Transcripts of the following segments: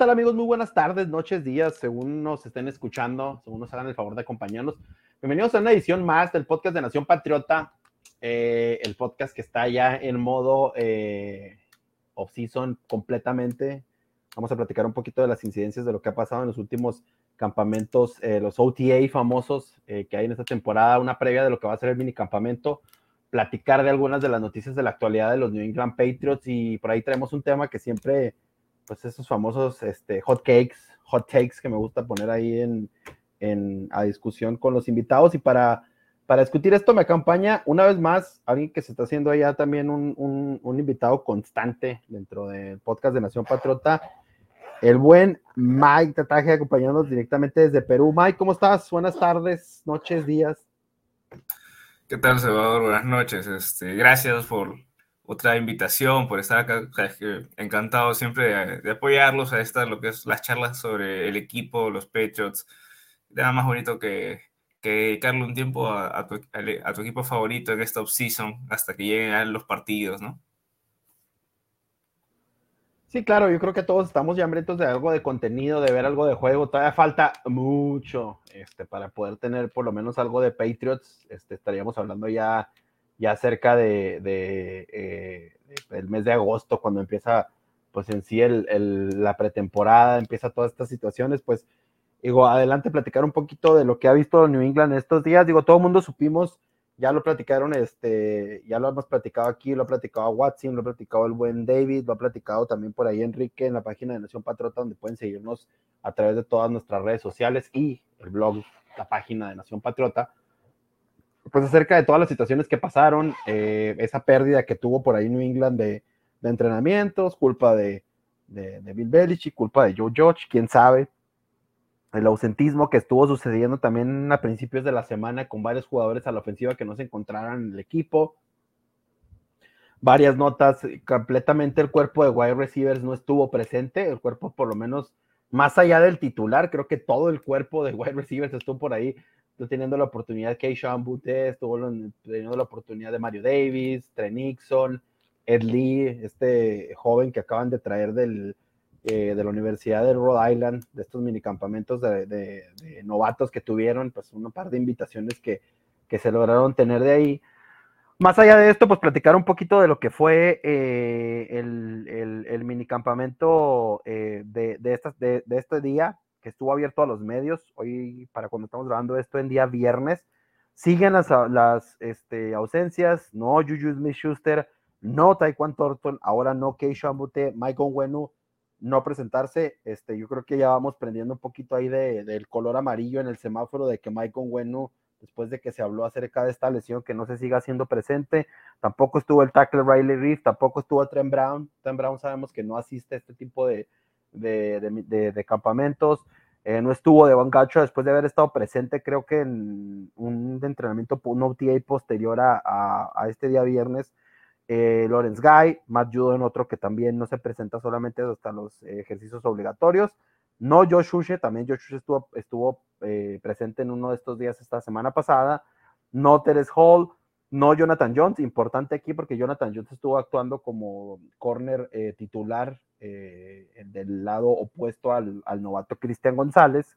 Tal amigos? Muy buenas tardes, noches, días, según nos estén escuchando, según nos hagan el favor de acompañarnos. Bienvenidos a una edición más del podcast de Nación Patriota, eh, el podcast que está ya en modo eh, off-season completamente. Vamos a platicar un poquito de las incidencias de lo que ha pasado en los últimos campamentos, eh, los OTA famosos que hay en esta temporada, una previa de lo que va a ser el mini campamento, platicar de algunas de las noticias de la actualidad de los New England Patriots y por ahí traemos un tema que siempre pues esos famosos este, hot cakes, hot takes que me gusta poner ahí en, en, a discusión con los invitados. Y para, para discutir esto me acompaña una vez más alguien que se está haciendo allá también un, un, invitado constante dentro del podcast de Nación Patriota, el buen Mike Tataje acompañándonos directamente desde Perú. Mike, ¿cómo estás? Buenas tardes, noches, días. ¿Qué tal, Salvador? Buenas noches. Este, gracias por otra invitación, por estar acá. encantado siempre de, apoyarlos a estas, lo que es las charlas sobre el equipo, los Patriots. Nada más bonito que, dedicarle un tiempo a, tu, a, tu, equipo favorito en esta off-season hasta que lleguen los partidos, ¿no? Sí, claro, yo creo que todos estamos ya hambrientos de algo de contenido, de ver algo de juego. Todavía falta mucho este, para poder tener por lo menos algo de Patriots. Este, estaríamos hablando ya ya cerca de, eh, el mes de agosto, cuando empieza pues en sí el, la pretemporada, empieza todas estas situaciones, pues digo, adelante platicar un poquito de lo que ha visto New England estos días, digo, todo el mundo supimos, ya lo platicaron, este, ya lo hemos platicado aquí, lo ha platicado Watson, lo ha platicado el buen David, lo ha platicado también por ahí Enrique en la página de Nación Patriota, donde pueden seguirnos a través de todas nuestras redes sociales y el blog, la página de Nación Patriota pues acerca de todas las situaciones que pasaron, eh, esa pérdida que tuvo por ahí New England de, entrenamientos, culpa de, Bill Belichick, culpa de Joe Judge, quién sabe, el ausentismo que estuvo sucediendo también a principios de la semana con varios jugadores a la ofensiva que no se encontraran en el equipo. Varias notas, completamente el cuerpo de wide receivers no estuvo presente, el cuerpo por lo menos más allá del titular, creo que todo el cuerpo de wide receivers estuvo por ahí teniendo la oportunidad de Keishawn Butte, estuvo teniendo la oportunidad de Mario Davis, Trey Nixon, Ed Lee, este joven que acaban de traer del, eh, de la Universidad de Rhode Island, de estos minicampamentos de, de, novatos que tuvieron, pues una par de invitaciones que, que, se lograron tener de ahí. Más allá de esto, pues platicar un poquito de lo que fue eh, el, el, el, minicampamento eh, de, de este día, que estuvo abierto a los medios, hoy para cuando estamos grabando esto en día viernes, siguen las, las este, ausencias, no Juju Smith-Schuster, no Taekwondo Thornton, ahora no Keisha Ambute, Mike Onwenu, no presentarse, este, yo creo que ya vamos prendiendo un poquito ahí de, del color amarillo en el semáforo de que Mike Onwenu, después de que se habló acerca de esta lesión, que no se siga siendo presente, tampoco estuvo el tackle Riley Reef, tampoco estuvo Trent Brown, Trent Brown sabemos que no asiste a este tipo de, de, campamentos. Eh, no estuvo de Gacho después de haber estado presente, creo que en un entrenamiento, un OTA posterior a, este día viernes. Eh, Lawrence Guy, Matt Judon, otro que también no se presenta solamente hasta los ejercicios obligatorios. No Josh Ushe, también Josh Ushe estuvo, estuvo eh, presente en uno de estos días esta semana pasada. No Teres Hall, no Jonathan Jones, importante aquí porque Jonathan Jones estuvo actuando como corner titular eh, del lado opuesto al, novato Cristian González.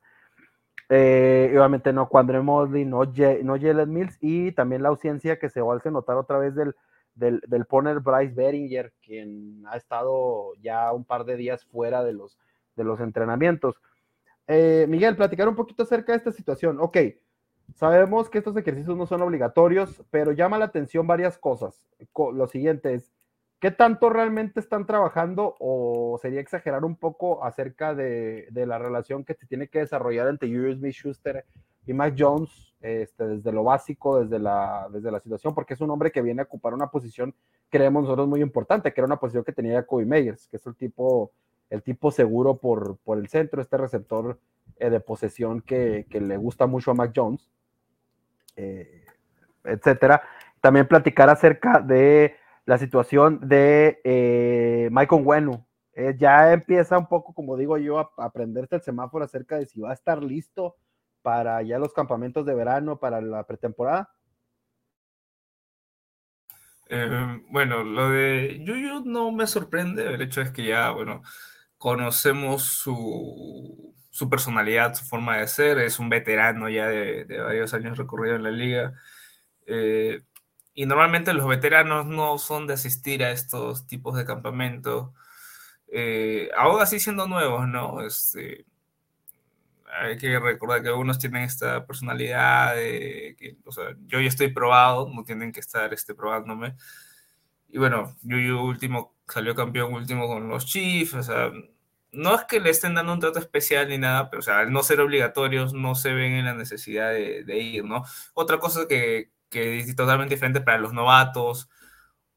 Eh, obviamente no Quandre Mosley, no, no Jalen Mills y también la ausencia que se a notar otra vez del, del, del poner Bryce Beringer, quien ha estado ya un par de días fuera de los, de los entrenamientos. Eh, Miguel, platicar un poquito acerca de esta situación. Ok, sabemos que estos ejercicios no son obligatorios, pero llama la atención varias cosas. Lo siguiente es, ¿Qué tanto realmente están trabajando o sería exagerar un poco acerca de, la relación que se tiene que desarrollar entre Julius Smith Schuster y Mike Jones, este, desde lo básico, desde la, desde la situación, porque es un hombre que viene a ocupar una posición, creemos nosotros, muy importante, que era una posición que tenía Kobe Meyers, que es el tipo, el tipo seguro por, por el centro, este receptor eh, de posesión que, le gusta mucho a Mike Jones, eh, etcétera. También platicar acerca de la situación de eh, Michael Wenu. Eh, ya empieza un poco, como digo yo, a, a aprenderse el semáforo acerca de si va a estar listo para ya los campamentos de verano, para la pretemporada. Eh, bueno, lo de Yuyu no me sorprende, el hecho es que ya, bueno, conocemos su, su personalidad, su forma de ser, es un veterano ya de, de varios años recorrido en la liga. Eh, y normalmente los veteranos no son de asistir a estos tipos de campamento, eh, aún así siendo nuevos, ¿no? Este, hay que recordar que algunos tienen esta personalidad de que, o sea, yo ya estoy probado, no tienen que estar este, probándome. Y bueno, Yuyu último salió campeón último con los Chiefs, o sea, no es que le estén dando un trato especial ni nada, pero o sea, al no ser obligatorios, no se ven en la necesidad de, de ir, ¿no? Otra cosa que, que es totalmente diferente para los novatos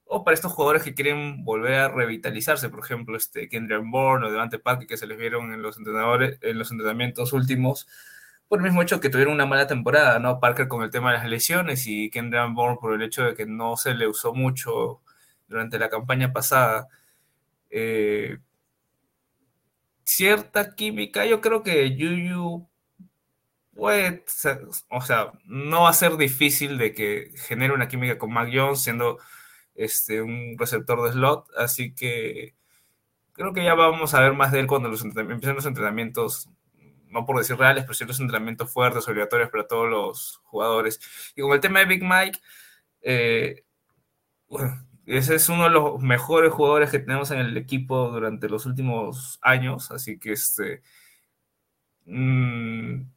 o para estos jugadores que quieren volver a revitalizarse, por ejemplo, este Kendrick Bourne o Devante Parker que se les vieron en los entrenadores, en los entrenamientos últimos, por el mismo hecho que tuvieron una mala temporada, ¿no? Parker con el tema de las lesiones y Kendrick Bourne por el hecho de que no se le usó mucho durante la campaña pasada. Eh, cierta química, yo creo que Yuyu puede, o sea, no va a ser difícil de que genere una química con Mac Jones siendo este, un receptor de slot, así que creo que ya vamos a ver más de él cuando los empiecen los entrenamientos, no por decir reales, pero ciertos entrenamientos fuertes, obligatorios para todos los jugadores. Y con el tema de Big Mike, eh, ese es uno de los mejores jugadores que tenemos en el equipo durante los últimos años, así que este... Mmm,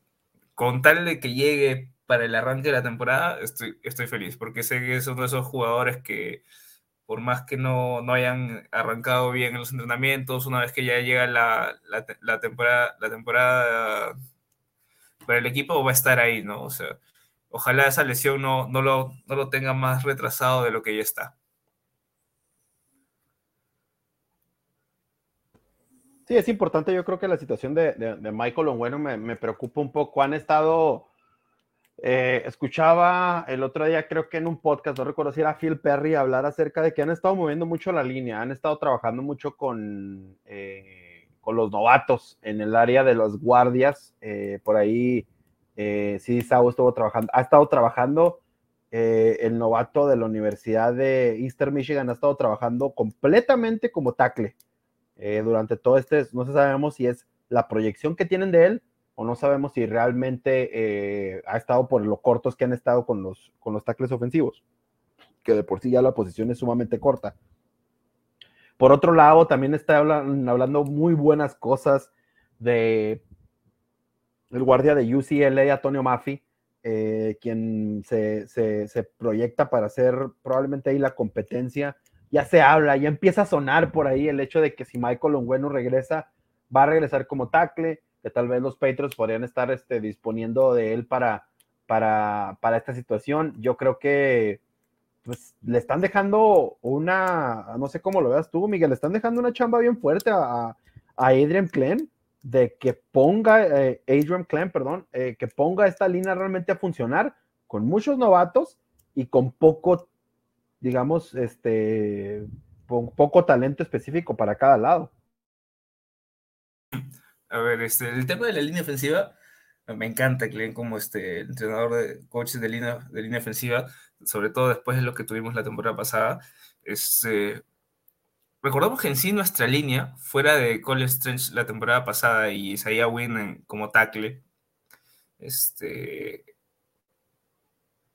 con tal de que llegue para el arranque de la temporada, estoy, feliz, porque sé que es uno de esos jugadores que, por más que no, no hayan arrancado bien en los entrenamientos, una vez que ya llega la, la, la, temporada, la temporada para el equipo, va a estar ahí, ¿no? O sea, ojalá esa lesión no, no, lo, no lo tenga más retrasado de lo que ya está. Sí, es importante. Yo creo que la situación de, de, Michael Ongueno me, me, preocupa un poco. Han estado. Eh, escuchaba el otro día, creo que en un podcast, no recuerdo si era Phil Perry, hablar acerca de que han estado moviendo mucho la línea, han estado trabajando mucho con, eh, con los novatos en el área de los guardias. Eh, por ahí, sí, Sao estuvo trabajando, ha estado trabajando. el novato de la Universidad de Eastern Michigan ha estado trabajando completamente como tackle eh, durante todo este, no sabemos si es la proyección que tienen de él o no sabemos si realmente eh, ha estado por lo cortos que han estado con los, con los tackles ofensivos, que de por sí ya la posición es sumamente corta. Por otro lado, también está hablando, muy buenas cosas de el guardia de UCLA, Antonio Maffi, eh, quien se, se, se, proyecta para ser probablemente ahí la competencia ya se habla, ya empieza a sonar por ahí el hecho de que si Michael Ongwenu regresa, va a regresar como tackle, que tal vez los Patriots podrían estar este, disponiendo de él para, para, para esta situación. Yo creo que pues, le están dejando una, no sé cómo lo veas tú, Miguel, le están dejando una chamba bien fuerte a, a Adrian Clem de que ponga, eh, Adrian Clem, perdón, eh, que ponga esta línea realmente a funcionar con muchos novatos y con poco digamos, este, poco talento específico para cada lado. A ver, este, el tema de la línea ofensiva, me encanta que como este entrenador de coaches de línea, de línea ofensiva, sobre todo después de lo que tuvimos la temporada pasada. Este, recordamos que en sí nuestra línea, fuera de Cole Strange la temporada pasada y Isaiah Wynn como tackle, este,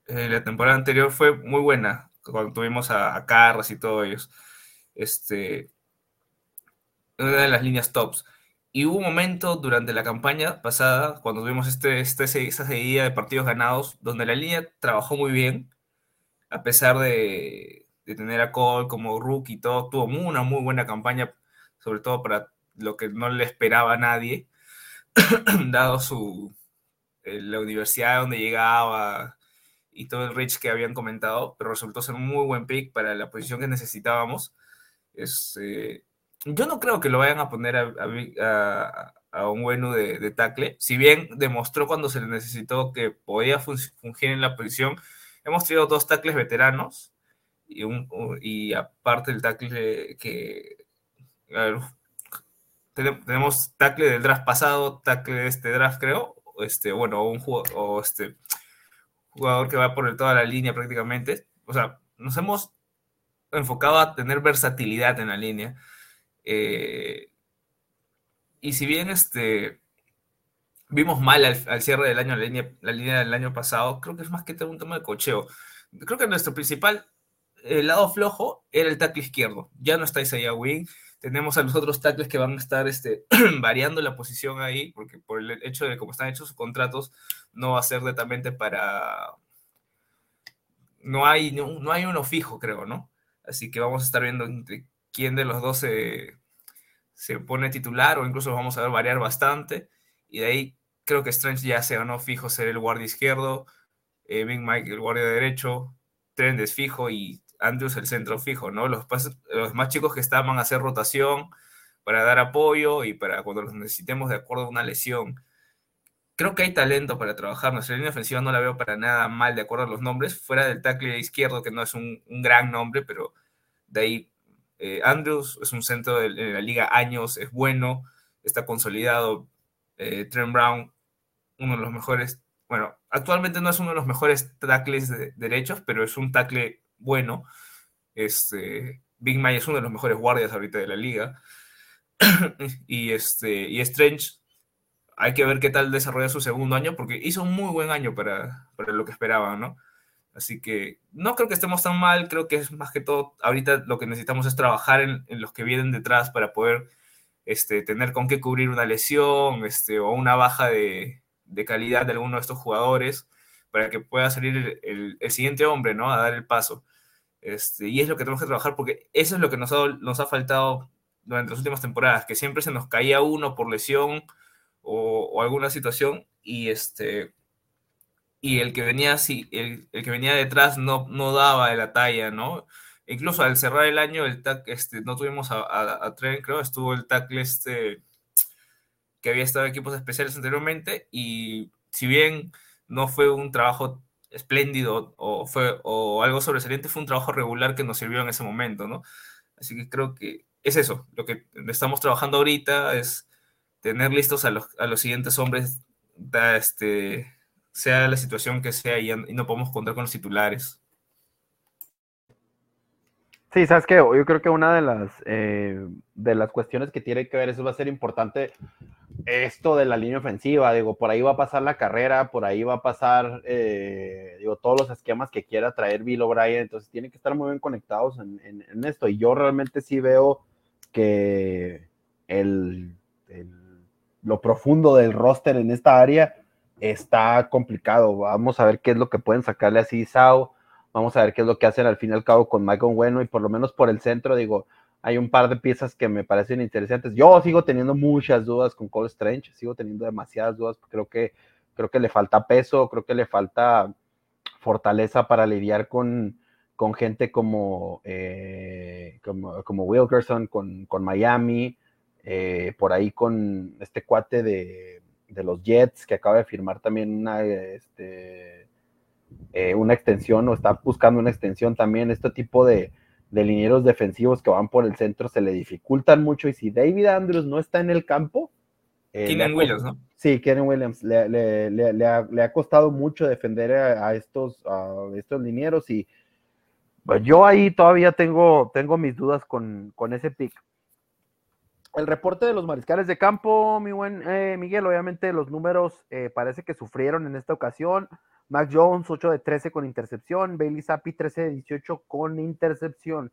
eh, la temporada anterior fue muy buena cuando tuvimos a, a Carras y todos ellos, este, una de las líneas tops. Y hubo un momento durante la campaña pasada, cuando tuvimos este, este, esta seguida de partidos ganados, donde la línea trabajó muy bien, a pesar de, de tener a Cole como rookie y todo, tuvo una muy buena campaña, sobre todo para lo que no le esperaba a nadie, dado su, eh, la universidad donde llegaba y todo el reach que habían comentado, pero resultó ser un muy buen pick para la posición que necesitábamos. Es, eh, yo no creo que lo vayan a poner a, a, un bueno de, de, tackle, si bien demostró cuando se le necesitó que podía fungir en la posición. Hemos tenido dos tackles veteranos y, un, y aparte del tackle que... tenemos tackle del draft pasado, tackle de este draft creo, este, bueno, un o este, jugador que va por toda la línea prácticamente. O sea, nos hemos enfocado a tener versatilidad en la línea. Eh, y si bien este, vimos mal al, cierre del año la línea, la línea del año pasado, creo que es más que todo un tema de cocheo. Creo que nuestro principal el lado flojo era el tackle izquierdo. Ya no está Isaiah Wing. Tenemos a los otros tackles que van a estar este, variando la posición ahí, porque por el hecho de cómo están hechos sus contratos, no va a ser netamente para. No hay, no, hay uno fijo, creo, ¿no? Así que vamos a estar viendo quién de los dos se, se pone titular o incluso vamos a ver variar bastante. Y de ahí creo que Strange ya se ganó fijo ser el guardia izquierdo, eh, Big Mike el guardia derecho, Trend es fijo y Andrews el centro fijo, ¿no? Los, los más chicos que estaban a hacer rotación para dar apoyo y para cuando los necesitemos de acuerdo a una lesión. Creo que hay talento para trabajar. Nuestra línea ofensiva no la veo para nada mal de acuerdo a los nombres, fuera del tackle izquierdo, que no es un, gran nombre, pero de ahí eh, Andrews es un centro de, la liga años, es bueno, está consolidado. Eh, Trent Brown, uno de los mejores, bueno, actualmente no es uno de los mejores tackles de, derechos, pero es un tackle bueno. Este, Big Mike es uno de los mejores guardias ahorita de la liga. y, este, y Strange, hay que ver qué tal desarrolla su segundo año, porque hizo un muy buen año para, para lo que esperaban, ¿no? Así que no creo que estemos tan mal, creo que es más que todo, ahorita lo que necesitamos es trabajar en, en los que vienen detrás para poder este, tener con qué cubrir una lesión este, o una baja de, de calidad de alguno de estos jugadores para que pueda salir el, siguiente hombre, ¿no? A dar el paso. Este, y es lo que tenemos que trabajar porque eso es lo que nos ha, nos ha faltado durante las últimas temporadas, que siempre se nos caía uno por lesión o, alguna situación y este y el que venía así, el, el, que venía detrás no, no daba la talla, ¿no? Incluso al cerrar el año, el este, no tuvimos a, a, a Tren, creo, estuvo el tackle este que había estado en equipos especiales anteriormente y si bien no fue un trabajo espléndido o, fue, o algo sobresaliente, fue un trabajo regular que nos sirvió en ese momento, ¿no? Así que creo que es eso, lo que estamos trabajando ahorita es tener listos a los, a los siguientes hombres, este, sea la situación que sea y no podemos contar con los titulares. Sí, sabes que yo creo que una de las eh, de las cuestiones que tiene que ver eso va a ser importante esto de la línea ofensiva. Digo, por ahí va a pasar la carrera, por ahí va a pasar eh, digo todos los esquemas que quiera traer Bill O'Brien. Entonces tienen que estar muy bien conectados en, en, esto. Y yo realmente sí veo que el, lo profundo del roster en esta área está complicado. Vamos a ver qué es lo que pueden sacarle así Sao Vamos a ver qué es lo que hacen al fin y al cabo con Michael Bueno y por lo menos por el centro, digo, hay un par de piezas que me parecen interesantes. Yo sigo teniendo muchas dudas con Cole Strange, sigo teniendo demasiadas dudas, creo que, creo que le falta peso, creo que le falta fortaleza para lidiar con, con gente como, eh, como, como, Wilkerson, con, con Miami, eh, por ahí con este cuate de, de, los Jets que acaba de firmar también una, este, eh, una extensión o está buscando una extensión también. Este tipo de, de linieros defensivos que van por el centro se le dificultan mucho. Y si David Andrews no está en el campo. Eh, Kenan Williams, ¿no? Sí, Kenan Williams. Le, le, le, ha, le, ha, costado mucho defender a, a estos, a estos linieros. Y pues, yo ahí todavía tengo, tengo mis dudas con, con ese pick. El reporte de los mariscales de campo, mi buen eh, Miguel, obviamente los números eh, parece que sufrieron en esta ocasión. Mac Jones, 8 de 13 con intercepción. Bailey Zappi, 13 de 18 con intercepción.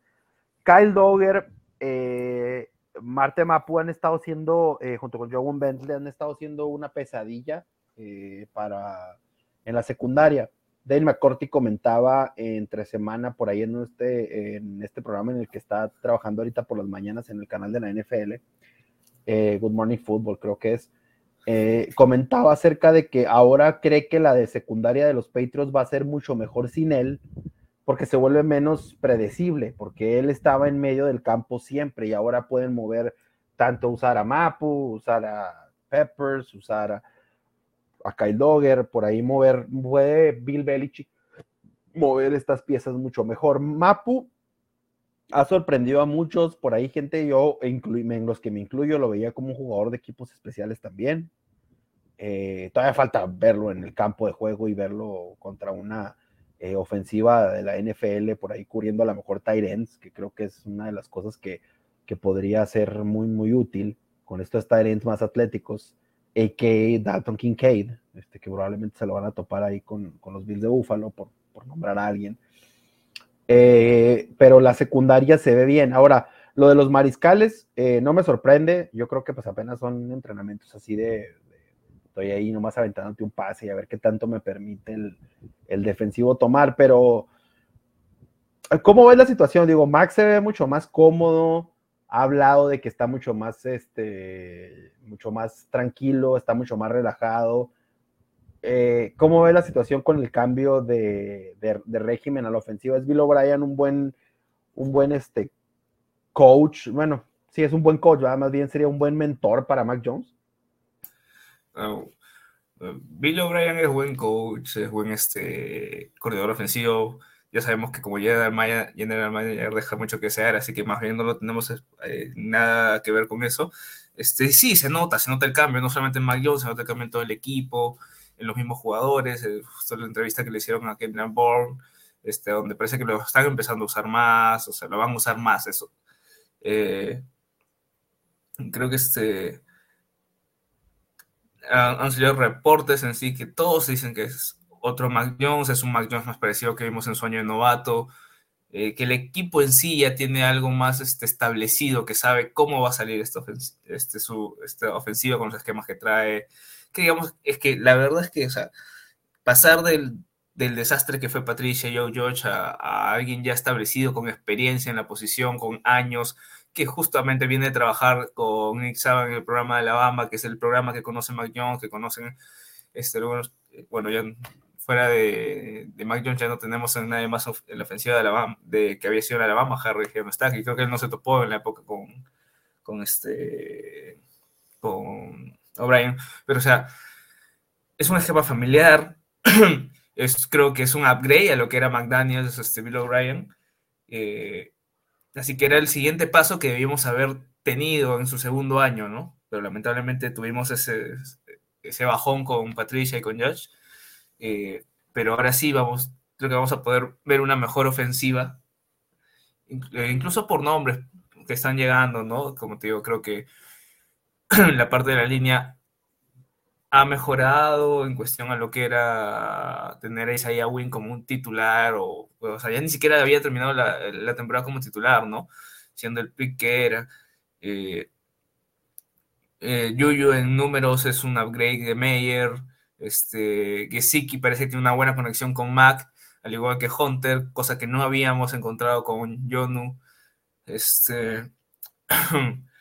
Kyle Dogger, eh, Marte Mapu han estado siendo, eh, junto con Joe Bentley, han estado siendo una pesadilla eh, para en la secundaria. Dale McCourty comentaba entre semana por ahí en este, en este programa en el que está trabajando ahorita por las mañanas en el canal de la NFL, Good Morning Football, creo que es, eh, comentaba acerca de que ahora cree que la de secundaria de los Patriots va a ser mucho mejor sin él, porque se vuelve menos predecible, porque él estaba en medio del campo siempre y ahora pueden mover tanto usar a Mapu, usar a Peppers, usar a, a Kyle Dogger, por ahí mover, puede Bill Belichick mover estas piezas mucho mejor. Mapu ha sorprendido a muchos, por ahí gente, yo en los que me incluyo, lo veía como un jugador de equipos especiales también. Eh, todavía falta verlo en el campo de juego y verlo contra una eh, ofensiva de la NFL, por ahí cubriendo a lo mejor Tyrants, que creo que es una de las cosas que, que podría ser muy, muy útil con estos Tyrants más atléticos, a.k.a. Dalton Kincaid, este, que probablemente se lo van a topar ahí con, con los Bills de Buffalo, por, por nombrar a alguien. Eh, pero la secundaria se ve bien. Ahora, lo de los mariscales eh, no me sorprende. Yo creo que pues apenas son entrenamientos así de, estoy ahí nomás aventándote un pase y a ver qué tanto me permite el, defensivo tomar. Pero, ¿cómo ves la situación? Digo, Max se ve mucho más cómodo. Ha hablado de que está mucho más, este, mucho más tranquilo, está mucho más relajado. Eh, ¿cómo ve la situación con el cambio de, régimen a la ofensiva? ¿Es Bill O'Brien un buen, un buen este, coach? Bueno, sí, es un buen coach, más bien sería un buen mentor para Mac Jones. Oh, eh, Bill O'Brien es buen coach, es buen este, corredor ofensivo. Ya sabemos que como general manager, deja mucho que desear, así que más bien no lo tenemos eh, nada que ver con eso. Este, sí, se nota, se nota el cambio, no solamente en Mac Jones, se nota el cambio en todo el equipo en los mismos jugadores, eh, justo la entrevista que le hicieron a Kevin Bourne, este, donde parece que lo están empezando a usar más, o sea, lo van a usar más eso. Eh, creo que este han, salido reportes en sí que todos dicen que es otro Mac Jones, es un Mac Jones más parecido que vimos en Sueño de Novato, eh, que el equipo en sí ya tiene algo más este, establecido, que sabe cómo va a salir esta, este, su, esta ofensiva con los esquemas que trae, que digamos, es que la verdad es que, pasar del, del desastre que fue Patricia Joe George a, alguien ya establecido con experiencia en la posición, con años, que justamente viene a trabajar con Nick Saban en el programa de Alabama, que es el programa que conoce Mac Jones, que conocen, este, bueno, ya fuera de, de Mac Jones ya no tenemos a nadie más en la ofensiva de Alabama, de, que había sido en Alabama, Harry que no está, que creo que él no se topó en la época con, con este, con O'Brien, pero o sea, es un esquema familiar, es, creo que es un upgrade a lo que era McDaniels, este Bill O'Brien, eh, así que era el siguiente paso que debíamos haber tenido en su segundo año, ¿no? Pero lamentablemente tuvimos ese, ese bajón con Patricia y con Josh, eh, pero ahora sí vamos, creo que vamos a poder ver una mejor ofensiva, eh, incluso por nombres que están llegando, ¿no? Como te digo, creo que la parte de la línea ha mejorado en cuestión a lo que era tener a Isaiah Wynn como un titular, o, o sea, ya ni siquiera había terminado la, temporada como titular, ¿no? Siendo el pick que era. Eh, eh, Yuyu en números es un upgrade de Meyer. Este, Gesicki parece que tiene una buena conexión con Mac, al igual que Hunter, cosa que no habíamos encontrado con Yonu. Este.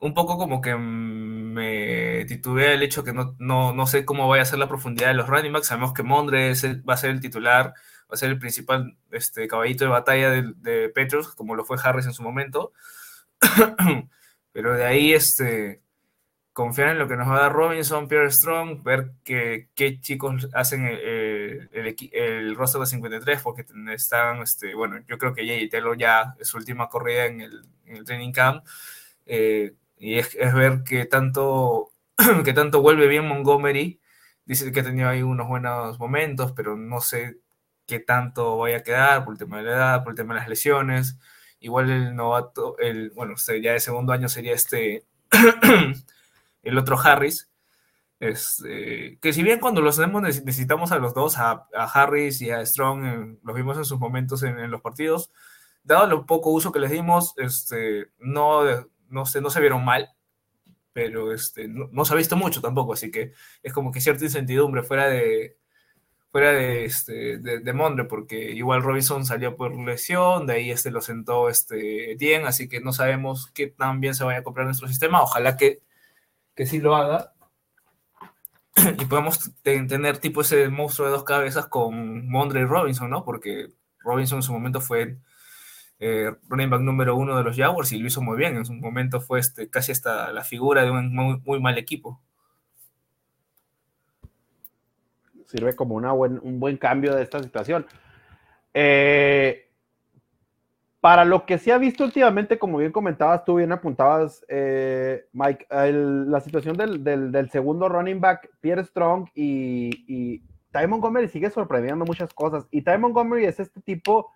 un poco como que me titubea el hecho que no, no, sé cómo vaya a ser la profundidad de los running backs. Sabemos que Mondre va a ser el titular, va a ser el principal este, caballito de batalla de, Petros, como lo fue Harris en su momento. Pero de ahí, este, confiar en lo que nos va a dar Robinson, Pierre Strong, ver qué chicos hacen el, el, roster de 53, porque están, este, bueno, yo creo que Jay Taylor ya es su última corrida en el, en el training camp. Eh, y es, ver que tanto, que tanto vuelve bien Montgomery. Dice que ha tenido ahí unos buenos momentos, pero no sé qué tanto vaya a quedar por el tema de la edad, por el tema de las lesiones. Igual el novato, el, bueno, ya de segundo año sería este, el otro Harris. Este, que si bien cuando los tenemos necesitamos a los dos, a, Harris y a Strong, los vimos en sus momentos en, los partidos, dado lo poco uso que les dimos, este, no, no, se, no se vieron mal, pero este, no, se ha visto mucho tampoco, así que es como que cierta incertidumbre fuera de fuera de, este, de, Mondre, porque igual Robinson salió por lesión, de ahí este lo sentó este bien, así que no sabemos qué tan bien se vaya a comprar nuestro sistema, ojalá que, que sí lo haga, y podemos tener tipo ese monstruo de dos cabezas con Mondre y Robinson, ¿no? Porque Robinson en su momento fue eh, running back número uno de los Jaguars y lo hizo muy bien. En su momento fue este, casi hasta la figura de un muy, mal equipo. Sirve como una un buen cambio de esta situación. Eh, para lo que se ha visto últimamente, como bien comentabas, tú bien apuntabas, eh, Mike, la situación del, segundo running back, Pierre Strong y, y Ty Montgomery sigue sorprendiendo muchas cosas. Y Ty Montgomery es este tipo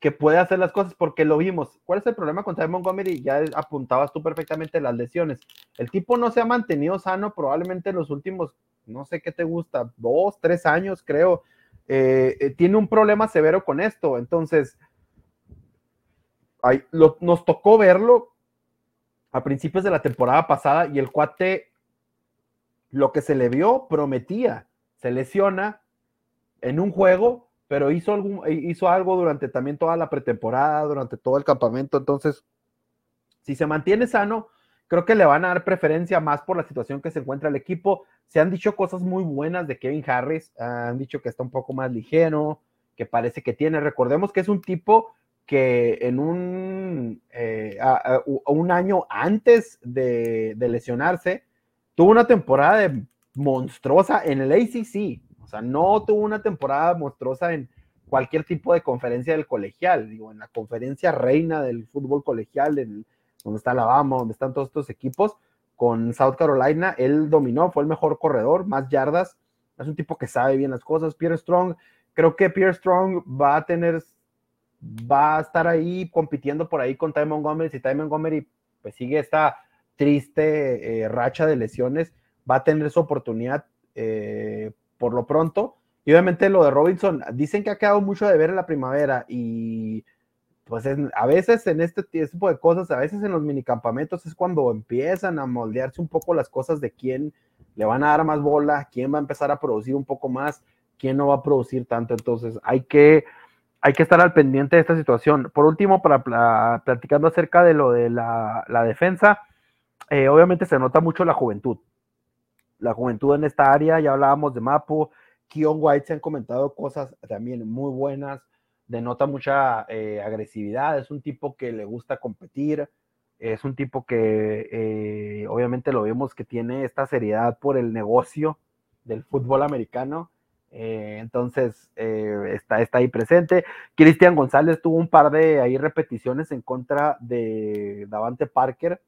que puede hacer las cosas porque lo vimos. ¿Cuál es el problema con Ty Montgomery? Ya apuntabas tú perfectamente las lesiones. El tipo no se ha mantenido sano probablemente en los últimos, no sé qué te gusta, dos, tres años, creo. Eh, eh, tiene un problema severo con esto. Entonces, nos tocó verlo a principios de la temporada pasada y el cuate, lo que se le vio, prometía. Se lesiona en un juego, pero hizo, algún, hizo algo durante también toda la pretemporada, durante todo el campamento. Entonces, si se mantiene sano, creo que le van a dar preferencia más por la situación que se encuentra el equipo. Se han dicho cosas muy buenas de Kevin Harris, han dicho que está un poco más ligero, que parece que tiene. Recordemos que es un tipo que en un, eh, un año antes de, lesionarse, tuvo una temporada de monstruosa en el ACC. O sea, no tuvo una temporada monstruosa en cualquier tipo de conferencia del colegial. Digo, en la conferencia reina del fútbol colegial, donde está Alabama, donde están todos estos equipos, con South Carolina, él dominó, fue el mejor corredor, más yardas. Es un tipo que sabe bien las cosas. Pierre Strong, creo que Pierre Strong va a tener va a estar ahí compitiendo por ahí con Ty Montgomery. Si Ty Montgomery pues sigue esta triste eh, racha de lesiones, va a tener su oportunidad eh, por lo pronto. Y obviamente lo de Robinson, dicen que ha quedado mucho de ver en la primavera y pues a veces en este, este tipo de cosas, a veces en los minicampamentos es cuando empiezan a moldearse un poco las cosas de quién le van a dar más bola, quién va a empezar a producir un poco más, quién no va a producir tanto. Entonces hay que hay que estar al pendiente de esta situación. Por último, para platicando acerca de lo de la, defensa, eh, obviamente se nota mucho la juventud. La juventud en esta área, ya hablábamos de Mapo, Keon White se han comentado cosas también muy buenas, denota mucha eh, agresividad, es un tipo que le gusta competir, es un tipo que eh, obviamente lo vemos que tiene esta seriedad por el negocio del fútbol americano eh, entonces, está, está ahí presente. Cristian González tuvo un par de ahí repeticiones en contra de Davante Parker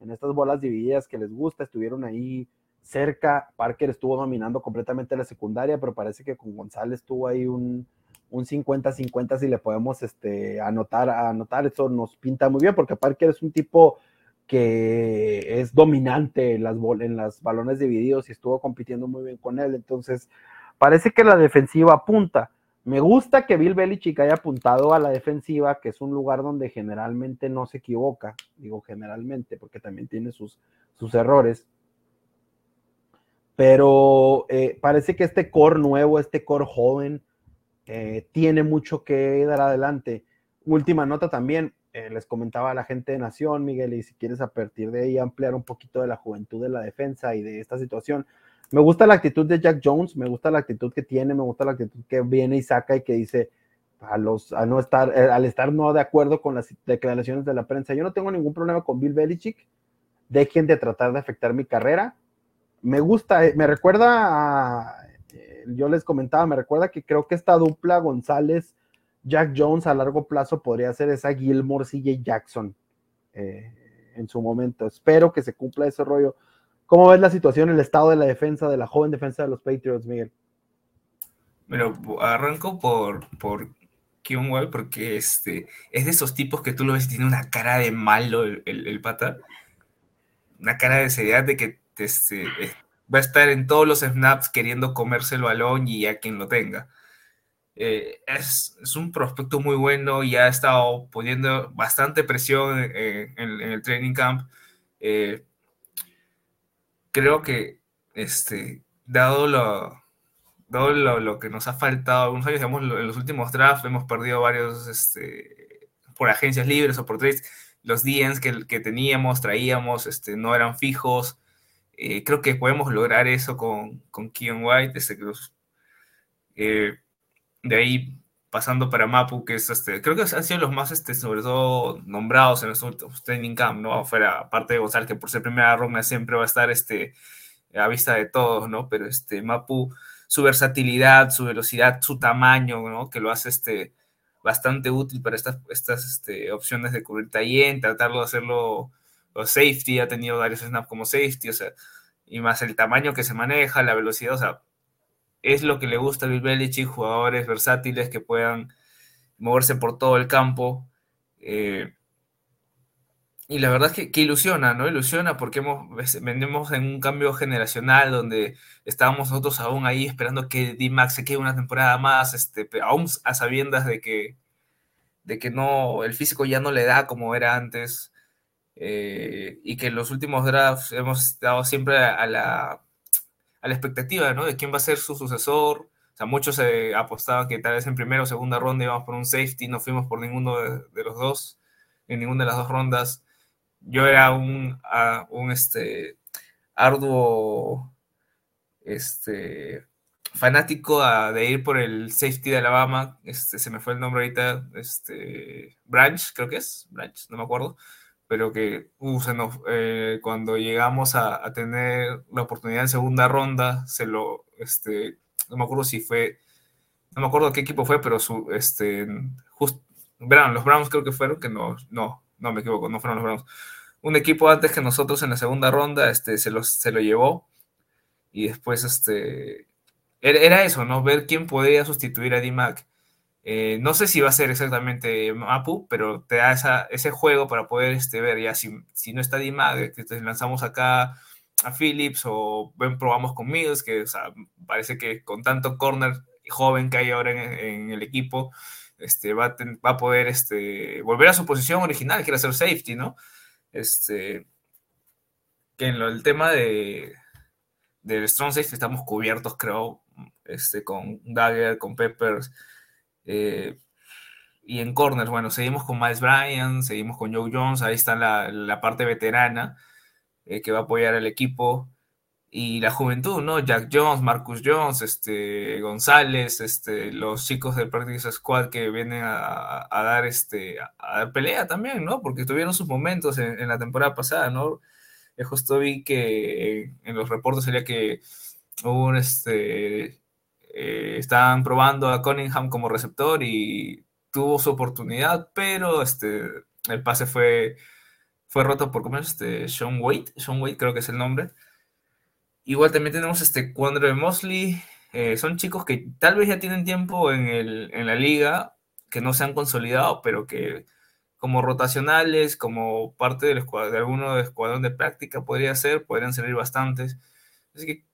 en estas bolas divididas que les gusta, estuvieron ahí cerca. Parker estuvo dominando completamente la secundaria, pero parece que con González tuvo ahí un, 50-50 si le podemos este, anotar, anotar. Eso nos pinta muy bien porque Parker es un tipo que es dominante en las, en las balones divididos y estuvo compitiendo muy bien con él. Entonces, Parece que la defensiva apunta. Me gusta que Bill Belichick haya apuntado a la defensiva, que es un lugar donde generalmente no se equivoca. Digo generalmente, porque también tiene sus, sus errores. Pero eh, parece que este core nuevo, este core joven, eh, tiene mucho que dar adelante. Última nota también, eh, les comentaba a la gente de Nación, Miguel, y si quieres a partir de ahí ampliar un poquito de la juventud de la defensa y de esta situación, me gusta la actitud de Jack Jones, me gusta la actitud que tiene, me gusta la actitud que viene y saca y que dice a los a no estar eh, al estar no de acuerdo con las declaraciones de la prensa. Yo no tengo ningún problema con Bill Belichick. Dejen de tratar de afectar mi carrera. Me gusta, eh, me recuerda a, eh, yo les comentaba, me recuerda que creo que esta dupla González Jack Jones a largo plazo podría ser esa Gilmore CJ Jackson en su momento. Espero que se cumpla ese rollo ¿Cómo ves la situación, el estado de la defensa, de la joven defensa de los Patriots, Miguel? Pero arranco por, por Well, porque este, es de esos tipos que tú lo ves y tiene una cara de malo el, pata. Una cara de seriedad de que este, va a estar en todos los snaps queriendo comerse el balón y a quien lo tenga. Eh, es, un prospecto muy bueno y ha estado poniendo bastante presión en, el training camp. Eh, creo que, este, dado lo, dado lo, que nos ha faltado algunos años, digamos, en los últimos drafts hemos perdido varios, este, por agencias libres o por trades, los DNs que, que teníamos, traíamos, este, no eran fijos, Eh, creo que podemos lograr eso con, con Keon White, este, eh, de ahí pasando para Mapu, que es este, creo que han sido los más, este, sobre todo, nombrados en los últimos training camp, ¿no? Fuera, aparte de González, que por ser primera ronda siempre va a estar este, a vista de todos, ¿no? Pero este, Mapu, su versatilidad, su velocidad, su tamaño, ¿no? Que lo hace este, bastante útil para estas, estas este, opciones de cubrir en tratarlo de hacerlo safety, ha tenido varios snaps como safety, o sea, y más el tamaño que se maneja, la velocidad, o sea, es lo que le gusta a Bill Belichick, jugadores versátiles que puedan moverse por todo el campo. Eh, y la verdad es que, ilusiona, ¿no? Ilusiona porque hemos, vendemos en un cambio generacional donde estábamos nosotros aún ahí esperando que D-Max se quede una temporada más, este, aún a sabiendas de que, de que no, el físico ya no le da como era antes. Eh, y que en los últimos drafts hemos estado siempre a la, a la expectativa, ¿no? De quién va a ser su sucesor. O sea, muchos se apostaban que tal vez en primera o segunda ronda íbamos por un safety, no fuimos por ninguno de, los dos, en ninguna de las dos rondas. Yo era un, un este, arduo este, fanático de ir por el safety de Alabama, este, se me fue el nombre ahorita, este, Branch, creo que es, Branch, no me acuerdo pero que uh, eh, cuando llegamos a, tener la oportunidad en segunda ronda, se lo, este, no me acuerdo si fue, no me acuerdo qué equipo fue, pero su, este, just, verán, los Browns creo que fueron, que no, no, no me equivoco, no fueron los Browns. Un equipo antes que nosotros en la segunda ronda, este, se, se lo llevó y después, este, era, era eso, ¿no? Ver quién podría sustituir a D-Mac eh, no sé si va a ser exactamente Mapu, pero te da ese juego para poder este, ver ya si, no está Dimag, que te lanzamos acá a Phillips o ven, probamos con Mills, que parece que con tanto corner joven que hay ahora en, el equipo, este, va, a poder este, volver a su posición original, que era ser safety, ¿no? Este, que en lo, el tema de del strong safety estamos cubiertos, creo, con Dagger, con Peppers, eh, y en corners, bueno, seguimos con Miles Bryan, seguimos con Joe Jones, ahí está la, parte veterana eh, que va a apoyar al equipo. Y la juventud, ¿no? Jack Jones, Marcus Jones, este, González, este, los chicos del Practice Squad que vienen a, dar, este, a, dar pelea también, ¿no? Porque tuvieron sus momentos en, la temporada pasada, ¿no? Eh, justo vi que en los reportes sería que hubo un, este, eh, estaban probando a Cunningham como receptor y tuvo su oportunidad, pero este, el pase fue, fue roto por ¿cómo es? Este, Sean Wade, Sean Wade creo que es el nombre. Igual también tenemos este Quandre Mosley, eh, son chicos que tal vez ya tienen tiempo en, el, en la liga, que no se han consolidado, pero que como rotacionales, como parte del de alguno de escuadrón de práctica podría ser, podrían servir bastantes. Así que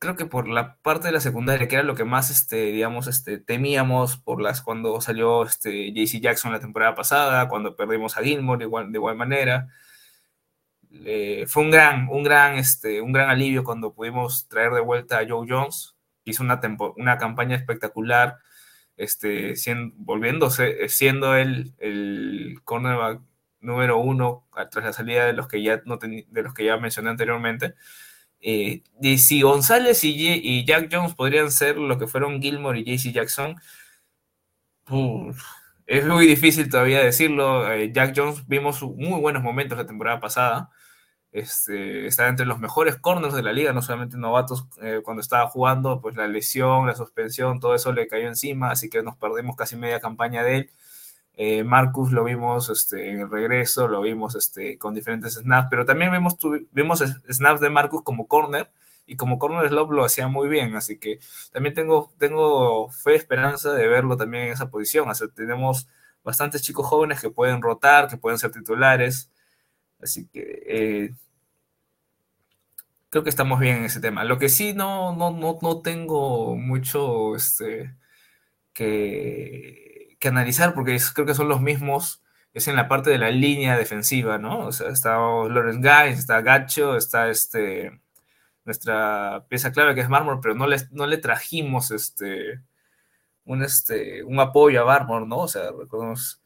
creo que por la parte de la secundaria, que era lo que más, este, digamos, este, temíamos por las cuando salió este, JC Jackson la temporada pasada, cuando perdimos a Gilmore de igual, de igual manera. fue un gran, un, gran, este, un gran alivio cuando pudimos traer de vuelta a Joe Jones. Hizo una, una campaña espectacular, este, siendo, volviéndose, siendo él el cornerback número uno tras la salida de los que ya, no de los que ya mencioné anteriormente. Eh, si González y, Jack Jones podrían ser lo que fueron Gilmore y JC Jackson, es muy difícil todavía decirlo. Eh, Jack Jones vimos muy buenos momentos la temporada pasada. Este, está entre los mejores corners de la liga, no solamente novatos eh, cuando estaba jugando, pues la lesión, la suspensión, todo eso le cayó encima, así que nos perdimos casi media campaña de él. Eh, Marcus lo vimos este, en el regreso, lo vimos este, con diferentes snaps, pero también vimos, vimos snaps de Marcus como corner y como corner slot lo hacía muy bien, así que también tengo, tengo fe, esperanza de verlo también en esa posición. tenemos bastantes chicos jóvenes que pueden rotar, que pueden ser titulares, así que eh, creo que estamos bien en ese tema. Lo que sí no, no, no, no tengo mucho este, que que analizar porque creo que son los mismos, es en la parte de la línea defensiva, ¿no? O sea, está Lawrence Guy, está Gacho, está este, nuestra pieza clave que es Marmor, pero no le, no le trajimos este, un, este, un apoyo a Marmor, ¿no? O sea, recordemos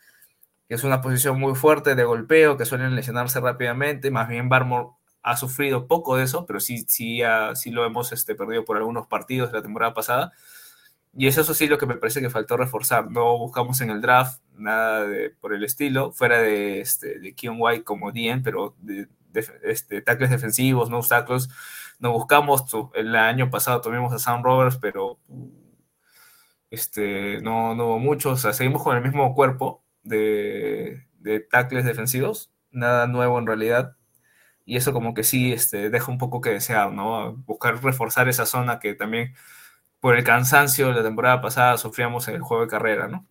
que es una posición muy fuerte de golpeo, que suelen lesionarse rápidamente, más bien Barmore ha sufrido poco de eso, pero sí, sí, sí lo hemos este, perdido por algunos partidos de la temporada pasada. Y eso, eso sí lo que me parece que faltó reforzar. No buscamos en el draft nada de, por el estilo, fuera de, este, de Keon White como Dien, pero de, este, tackles defensivos, no obstáculos. No buscamos, el año pasado tuvimos a Sam Roberts, pero este, no, no hubo mucho. O sea, seguimos con el mismo cuerpo de, de tackles defensivos, nada nuevo en realidad. Y eso como que sí este, deja un poco que desear, ¿no? Buscar reforzar esa zona que también por el cansancio de la temporada pasada sufríamos en el juego de carrera, ¿no?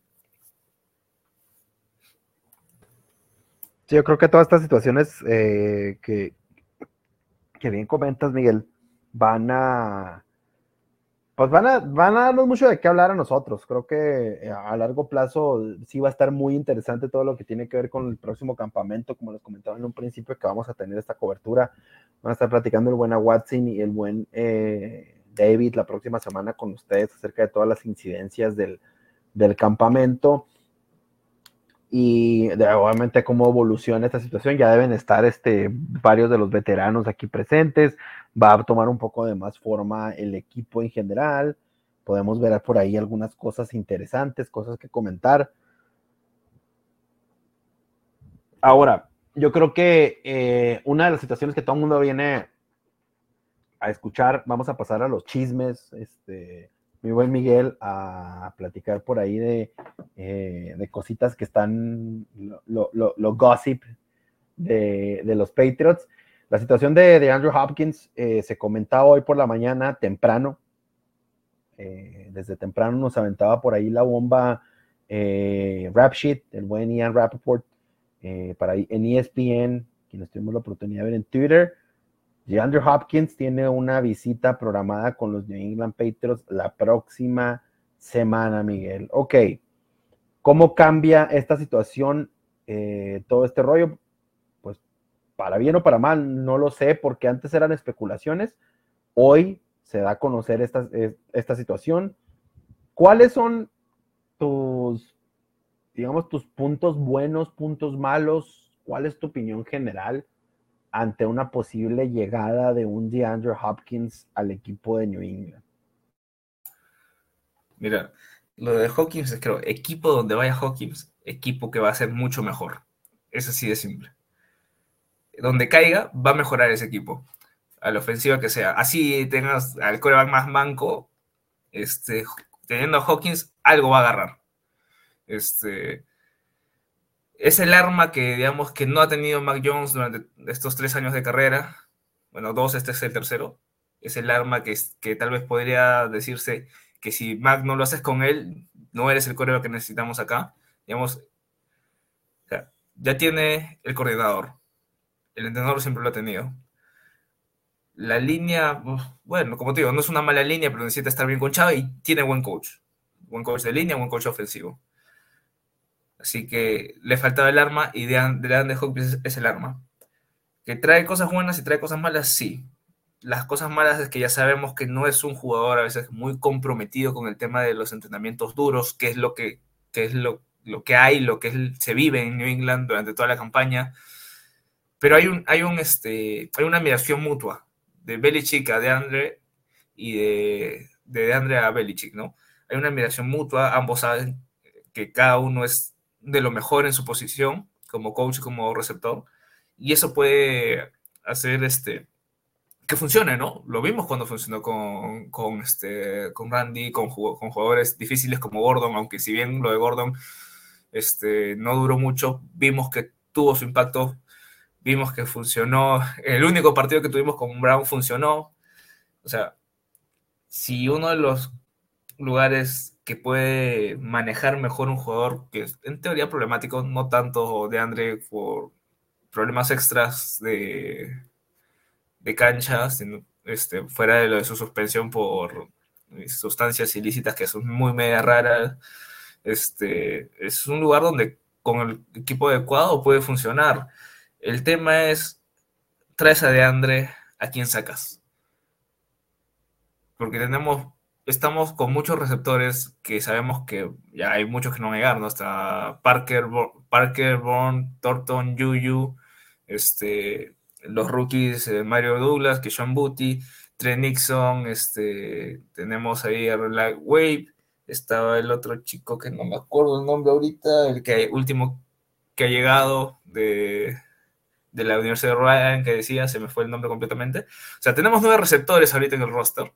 Sí, yo creo que todas estas situaciones eh, que, que bien comentas, Miguel, van a pues van a, van a darnos mucho de qué hablar a nosotros. Creo que eh, a largo plazo sí va a estar muy interesante todo lo que tiene que ver con el próximo campamento, como les comentaba en un principio, que vamos a tener esta cobertura. Van a estar platicando el buen Watson y el buen eh, David la próxima semana con ustedes acerca de todas las incidencias del, del campamento y de, obviamente cómo evoluciona esta situación. Ya deben estar este, varios de los veteranos aquí presentes. Va a tomar un poco de más forma el equipo en general. Podemos ver por ahí algunas cosas interesantes, cosas que comentar. Ahora, yo creo que eh, una de las situaciones que todo el mundo viene a escuchar, vamos a pasar a los chismes, este, mi buen Miguel a platicar por ahí de, eh, de cositas que están, lo, gossip de, de, los Patriots. La situación de, de Andrew Hopkins eh, se comentaba hoy por la mañana temprano. Eh, desde temprano nos aventaba por ahí la bomba eh, Rapsheet, el buen Ian Rappaport, para ahí en ESPN, quienes tuvimos la oportunidad de ver en Twitter Andrew Hopkins tiene una visita programada con los New England Patriots la próxima semana, Miguel. Ok, ¿cómo cambia esta situación, eh, todo este rollo? Pues para bien o para mal, no lo sé, porque antes eran especulaciones. Hoy se da a conocer esta situación. ¿Cuáles son tus, digamos, tus puntos buenos, puntos malos? ¿Cuál es tu opinión general? Ante una posible llegada de un DeAndre Hopkins al equipo de New England? Mira, lo de Hopkins es creo, equipo donde vaya Hopkins, equipo que va a ser mucho mejor. Es así de simple. Donde caiga, va a mejorar ese equipo. A la ofensiva que sea. Así tengas al coreback más manco, este, teniendo a Hawkins, algo va a agarrar. Este, es el arma que, digamos, que no ha tenido Mac Jones durante estos tres años de carrera. Bueno, dos, este es el tercero. Es el arma que, que tal vez podría decirse que si Mac no lo haces con él, no eres el coreo que necesitamos acá. Digamos, ya tiene el coordinador. El entrenador siempre lo ha tenido. La línea, bueno, como te digo, no es una mala línea, pero necesita estar bien conchado y tiene buen coach. Buen coach de línea, buen coach ofensivo. Así que le faltaba el arma y de, de Hopkins es el arma. ¿Que trae cosas buenas y trae cosas malas? Sí. Las cosas malas es que ya sabemos que no es un jugador a veces muy comprometido con el tema de los entrenamientos duros, que es lo que, es lo, lo, que hay, lo que se vive en New England durante toda la campaña. Pero hay, un, hay, un, este, hay una admiración mutua de Belichick a DeAndre y de, de DeAndre a Belichick, ¿no? Hay una admiración mutua, ambos saben que cada uno es de lo mejor en su posición, como coach, como receptor, y eso puede hacer este, que funcione, ¿no? Lo vimos cuando funcionó con, con, este, con Randy, con, con jugadores difíciles como Gordon, aunque si bien lo de Gordon este, no duró mucho, vimos que tuvo su impacto, vimos que funcionó, el único partido que tuvimos con Brown funcionó, o sea, si uno de los lugares que puede manejar mejor un jugador que es en teoría problemático, no tanto de Andre por problemas extras de, de cancha, sino, este, fuera de lo de su suspensión por sustancias ilícitas que son muy media raras. Este, es un lugar donde con el equipo adecuado puede funcionar. El tema es, traes a de Andre, ¿a quién sacas? Porque tenemos estamos con muchos receptores que sabemos que ya hay muchos que no negar, ¿no? Está Parker, Parker, Bourne, Thornton, Juju, este, los rookies eh, Mario Douglas, Sean Booty, Trey Nixon, este, tenemos ahí a Light Wave, estaba el otro chico que no me acuerdo el nombre ahorita, el que último que ha llegado de, de la Universidad de Ryan, que decía, se me fue el nombre completamente. O sea, tenemos nueve receptores ahorita en el roster.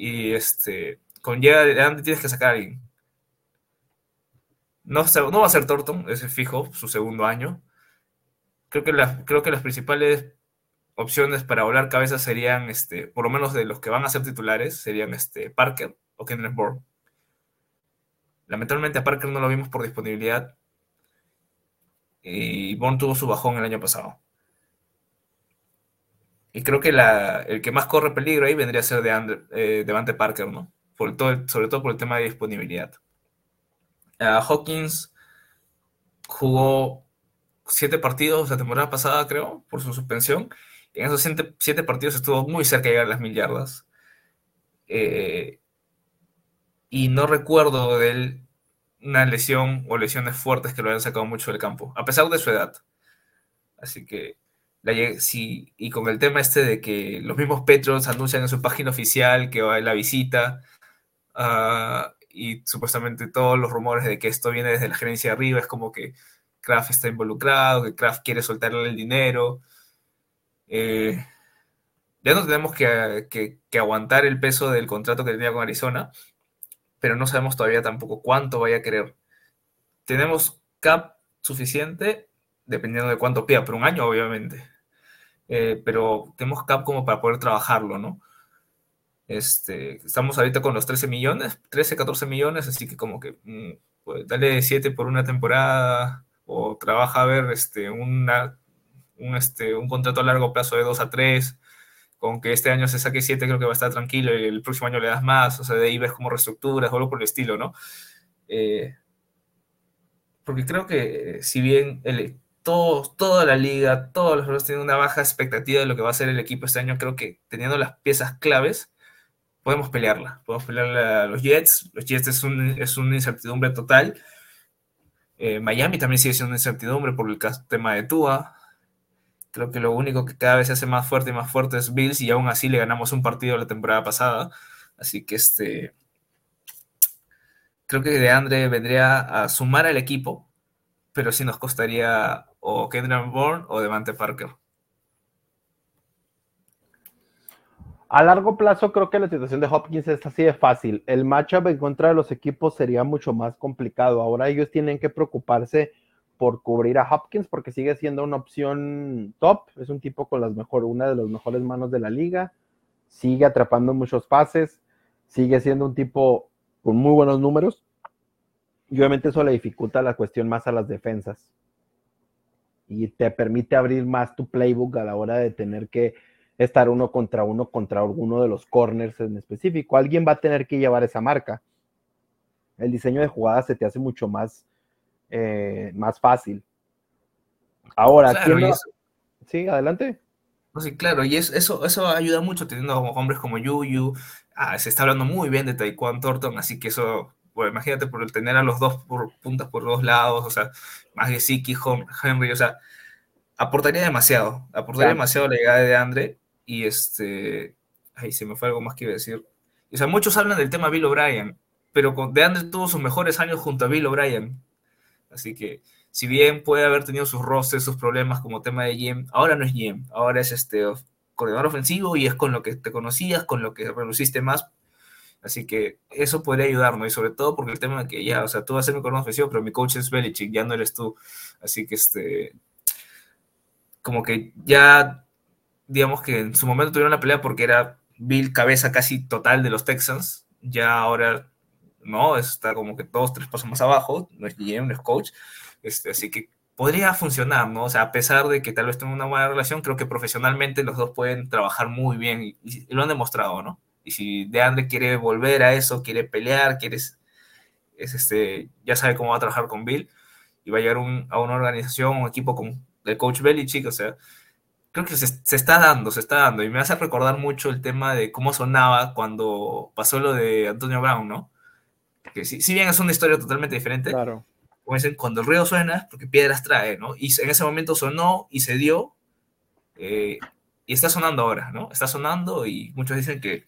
Y este, con llega de dónde tienes que sacar a alguien. No, va a ser Thornton, ese fijo, su segundo año. Creo que, creo que las principales opciones para volar cabezas serían, este, por lo menos de los que van a ser titulares, serían este, Parker o Kendrick Bourne. Lamentablemente a Parker no lo vimos por disponibilidad y Bourne tuvo su bajón el año pasado. Y creo que el que más corre peligro ahí vendría a ser de eh, Devante Parker, ¿no? Por todo, sobre todo por el tema de disponibilidad. Hawkins jugó siete partidos la temporada pasada, creo, por su suspensión. En esos siete, partidos estuvo muy cerca de llegar a las mil yardas. Eh, y no recuerdo de él una lesión o lesiones fuertes que lo hayan sacado mucho del campo, a pesar de su edad. Así que, y con el tema este de que los mismos Petros anuncian en su página oficial que va a la visita, uh, y supuestamente todos los rumores de que esto viene desde la gerencia de arriba, es como que Kraft está involucrado, que Kraft quiere soltarle el dinero. Eh, ya no tenemos que, aguantar el peso del contrato que tenía con Arizona, pero no sabemos todavía tampoco cuánto vaya a querer. Tenemos cap suficiente, dependiendo de cuánto pida, por un año obviamente, eh, pero tenemos cap como para poder trabajarlo, ¿no? Este, estamos ahorita con los 13 millones, 13, 14 millones, así que como que mm, pues, dale 7 por una temporada o trabaja a ver este, una, un, este, un contrato a largo plazo de 2 a 3, con que este año se saque 7 creo que va a estar tranquilo y el próximo año le das más, o sea, de ahí ves como reestructuras o algo por el estilo, ¿no? Eh, porque creo que si bien el, toda la liga, todos los jugadores tienen una baja expectativa de lo que va a ser el equipo este año, creo que teniendo las piezas claves, podemos pelearla. Podemos pelearla a los Jets. Los Jets es, es una incertidumbre total. Eh, Miami también sigue siendo una incertidumbre por el tema de Tua. Creo que lo único que cada vez se hace más fuerte y más fuerte es Bills y aún así le ganamos un partido la temporada pasada. Así que este. Creo que de Andre vendría a sumar al equipo, pero sí nos costaría o Kendrick Bourne o Devante Parker. A largo plazo creo que la situación de Hopkins es así de fácil. El matchup en contra de los equipos sería mucho más complicado. Ahora ellos tienen que preocuparse por cubrir a Hopkins porque sigue siendo una opción top. Es un tipo con las mejor, una de las mejores manos de la liga. Sigue atrapando muchos pases. Sigue siendo un tipo con muy buenos números. Y obviamente eso le dificulta la cuestión más a las defensas. Y te permite abrir más tu playbook a la hora de tener que estar uno contra uno contra alguno de los corners en específico. Alguien va a tener que llevar esa marca. El diseño de jugadas se te hace mucho más, eh, más fácil. Ahora, Sí, adelante. sí, claro, y eso, eso ayuda mucho teniendo hombres como Yuyu. Ah, se está hablando muy bien de Taekwondo Thornton, así que eso, bueno, imagínate por tener a los dos por, puntas por dos lados, o sea, más que Siki, Henry, o sea, aportaría demasiado, aportaría demasiado la llegada de Andre y este, ahí se me fue algo más que iba a decir. O sea, muchos hablan del tema Bill O'Brien, pero de Andre tuvo sus mejores años junto a Bill O'Brien. Así que, si bien puede haber tenido sus roces, sus problemas como tema de GM, ahora no es GM, ahora es este coordinador ofensivo y es con lo que te conocías, con lo que reluciste más. Así que eso podría ayudarnos, y sobre todo porque el tema de que ya, o sea, tú vas a ser mi coordinador ofensivo, pero mi coach es Belichick, ya no eres tú. Así que este, como que ya digamos que en su momento tuvieron la pelea porque era Bill cabeza casi total de los Texans, ya ahora no, está como que dos, tres pasos más abajo, no es GM, no es coach, este, así que podría funcionar, ¿no? O sea, a pesar de que tal vez tengan una buena relación, creo que profesionalmente los dos pueden trabajar muy bien y, lo han demostrado, ¿no? Y si DeAndre quiere volver a eso, quiere pelear, quiere, es, este, ya sabe cómo va a trabajar con Bill y va a llegar a una organización, un equipo con el coach Belichick, o sea, creo que se, está dando, se está dando. Y me hace recordar mucho el tema de cómo sonaba cuando pasó lo de Antonio Brown, ¿no? Que si, si bien es una historia totalmente diferente, claro. como dicen, cuando el río suena, porque piedras trae, ¿no? Y en ese momento sonó y se dio Eh, y está sonando ahora, ¿no? Está sonando y muchos dicen que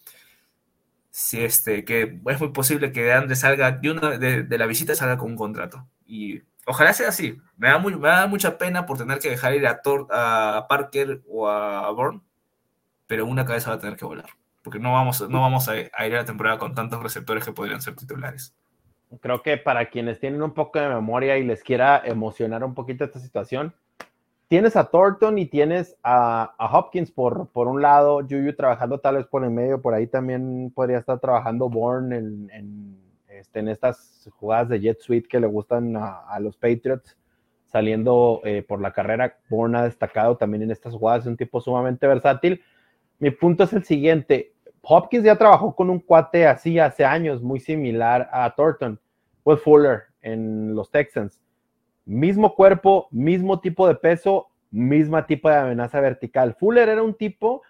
si este, que es muy posible que de salga, de, una, de, la visita salga con un contrato. Y ojalá sea así. Me da, muy, me da mucha pena por tener que dejar ir a, a Parker o a Bourne, pero una cabeza va a tener que volar. Porque no vamos, no vamos a, ir a la temporada con tantos receptores que podrían ser titulares. Creo que para quienes tienen un poco de memoria y les quiera emocionar un poquito esta situación, tienes a Thornton y tienes a, Hopkins por, por un lado, Juju trabajando tal vez por el medio, por ahí también podría estar trabajando Bourne en, en, este, estas jugadas de jet suite que le gustan a, los Patriots, saliendo eh, por la carrera. Bourne ha destacado también en estas jugadas, es un tipo sumamente versátil. Mi punto es el siguiente, Hopkins ya trabajó con un cuate así hace años, muy similar a Thornton, Will Fuller en los Texans mismo cuerpo, mismo tipo de peso, misma tipo de amenaza vertical. Fuller era un tipo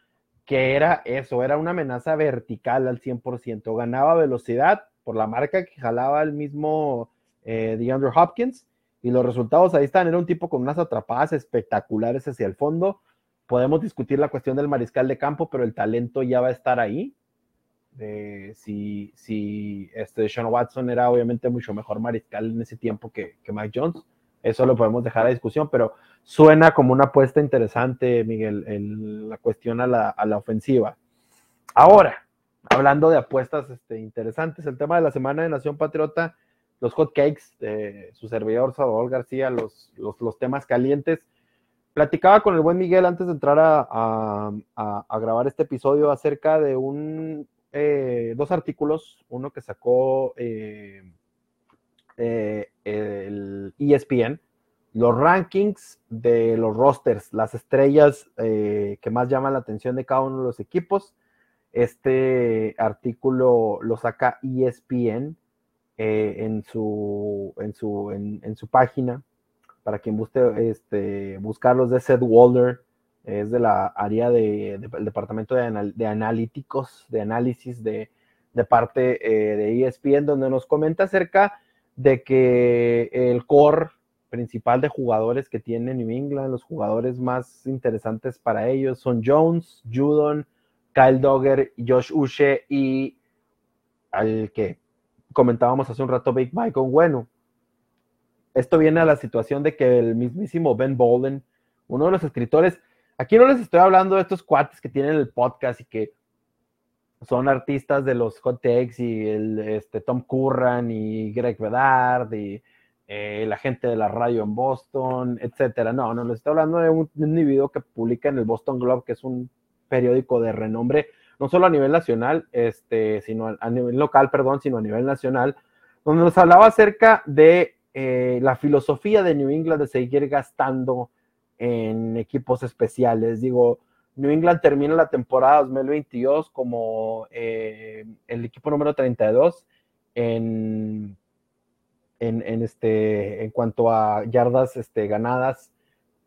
que era eso, era una amenaza vertical al 100%, ganaba velocidad por la marca que jalaba el mismo eh, DeAndre Hopkins y los resultados ahí están, era un tipo con unas atrapadas espectaculares hacia el fondo. Podemos discutir la cuestión del mariscal de campo, pero el talento ya va a estar ahí. si, si este Sean Watson era obviamente mucho mejor mariscal en ese tiempo que Mike Jones eso lo podemos dejar a discusión, pero suena como una apuesta interesante, Miguel, la cuestión a la, ofensiva. Ahora, hablando de apuestas este, interesantes, el tema de la semana de Nación Patriota, los hot cakes de su servidor Salvador García, los, los, temas calientes. Platicaba con el buen Miguel antes de entrar a, grabar este episodio acerca de un, eh, dos artículos, uno que sacó eh, eh, el ESPN, los rankings de los rosters, las estrellas eh, que más llaman la atención de cada uno de los equipos. Este artículo lo saca ESPN eh, en, su, en, su, en, su página. Para quien guste este, buscarlos de Seth Walder, es de la área del departamento de, de, analíticos, de análisis de, de parte de ESPN, donde nos comenta acerca de que el core principal de jugadores que tiene New England, los jugadores más interesantes para ellos son Jones, Judon, Kyle Dogger, Josh Uche y al que comentábamos hace un rato, Big Mike Bueno. Esto viene a la situación de que el mismísimo Ben Bolden, uno de los escritores, aquí no les estoy hablando de estos cuates que tienen el podcast y que son artistas de los hot takes y el este, Tom Curran y Greg Bedard y eh, la gente de la radio en Boston, etcétera. No, no les estoy hablando de un, individuo que publica en el Boston Globe, que es un periódico de renombre, no solo a nivel nacional, este, sino a, nivel local, perdón, sino a nivel nacional, donde nos hablaba acerca de eh, la filosofía de New England de seguir gastando en equipos especiales. Digo, New England termina la temporada 2022 como eh, el equipo número 32 en, en, este, en cuanto a yardas este, ganadas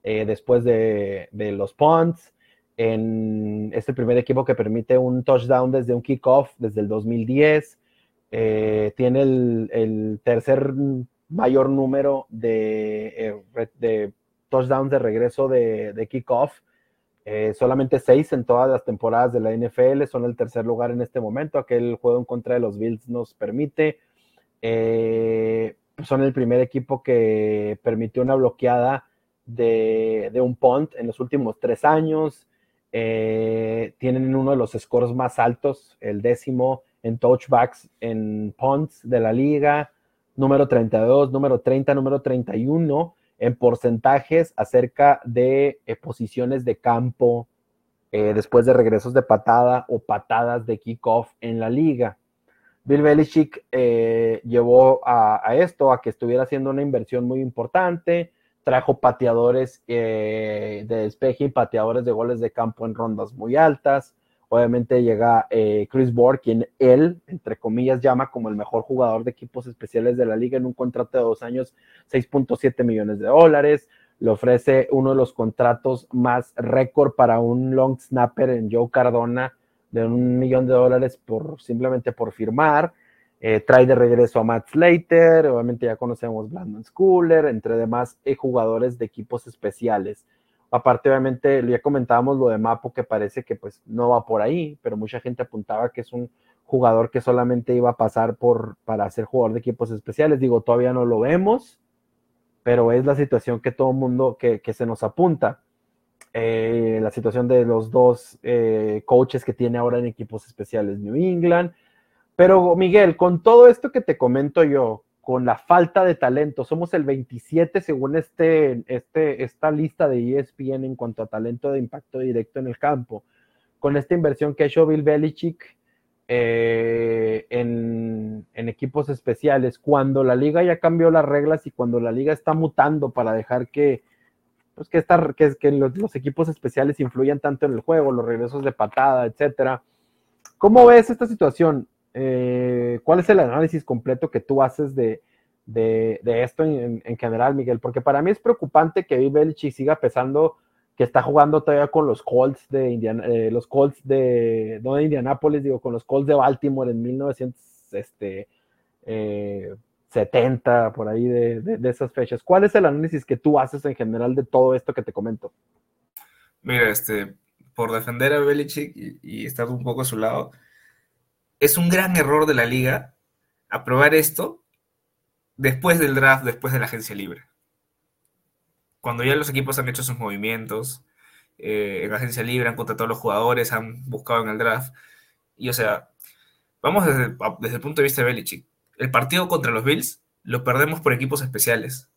eh, después de, los punts. En, es el primer equipo que permite un touchdown desde un kickoff desde el 2010. Eh, tiene el, tercer mayor número de, de touchdowns de regreso de, de kickoff eh, solamente seis en todas las temporadas de la NFL, son el tercer lugar en este momento. Aquel juego en contra de los Bills nos permite. Eh, son el primer equipo que permitió una bloqueada de, un punt en los últimos tres años. Eh, tienen uno de los scores más altos, el décimo en touchbacks en punts de la liga, número 32, número 30, número 31 en porcentajes acerca de eh, posiciones de campo eh, después de regresos de patada o patadas de kickoff en la liga. Bill Belichick eh, llevó a, esto, a que estuviera haciendo una inversión muy importante, trajo pateadores de despeje y pateadores de goles de campo en rondas muy altas, Obviamente llega eh, Chris Board, quien él, entre comillas, llama como el mejor jugador de equipos especiales de la liga en un contrato de dos años, 6.7 millones de dólares. Le ofrece uno de los contratos más récord para un long snapper en Joe Cardona de un millón de dólares por simplemente por firmar. Eh, trae de regreso a Matt Slater, obviamente ya conocemos Brandon Schooler, entre demás eh, jugadores de equipos especiales. Aparte, obviamente, ya comentábamos lo de Mapo, que parece que pues no va por ahí, pero mucha gente apuntaba que es un jugador que solamente iba a pasar por, para ser jugador de equipos especiales. Digo, todavía no lo vemos, pero es la situación que todo mundo, que, que se nos apunta. Eh, la situación de los dos eh, coaches que tiene ahora en equipos especiales New England. Pero Miguel, con todo esto que te comento yo, con la falta de talento, somos el 27 según este, este, esta lista de ESPN en cuanto a talento de impacto directo en el campo. Con esta inversión que ha hecho Bill Belichick eh, en, equipos especiales, cuando la liga ya cambió las reglas y cuando la liga está mutando para dejar que, pues que, que los, los, equipos especiales influyan tanto en el juego, los regresos de patada, etcétera. ¿Cómo ves esta situación? Eh, ¿Cuál es el análisis completo que tú haces de, de, esto en, en, general, Miguel? Porque para mí es preocupante que Belichick siga pesando que está jugando todavía con los Colts de Indiana, eh, los Colts de, no de Indianápolis, digo, con los Colts de Baltimore en 1970, este, eh, por ahí de, de, de, esas fechas. ¿Cuál es el análisis que tú haces en general de todo esto que te comento? Mira, este, por defender a Belichick y, y estar un poco a su lado, es un gran error de la liga aprobar esto después del draft, después de la agencia libre cuando ya los equipos han hecho sus movimientos, eh, en agencia libre han contratado a los jugadores, han buscado en el draft. Y o sea, vamos desde, desde el punto de vista de Belichick. El partido contra los Bills lo perdemos por equipos especiales.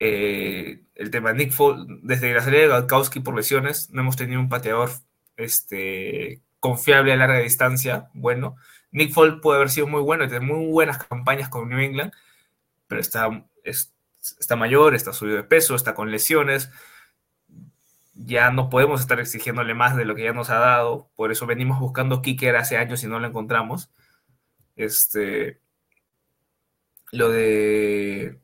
Eh, el tema Nick Foles, desde la salida de Galkowski por lesiones, no hemos tenido un pateador este, confiable a larga distancia. Bueno, Nick Foles puede haber sido muy bueno y tener muy buenas campañas con New England, pero está, es, está mayor, está subido de peso, está con lesiones. Ya no podemos estar exigiéndole más de lo que ya nos ha dado. Por eso venimos buscando kicker hace años y no lo encontramos. Este, lo de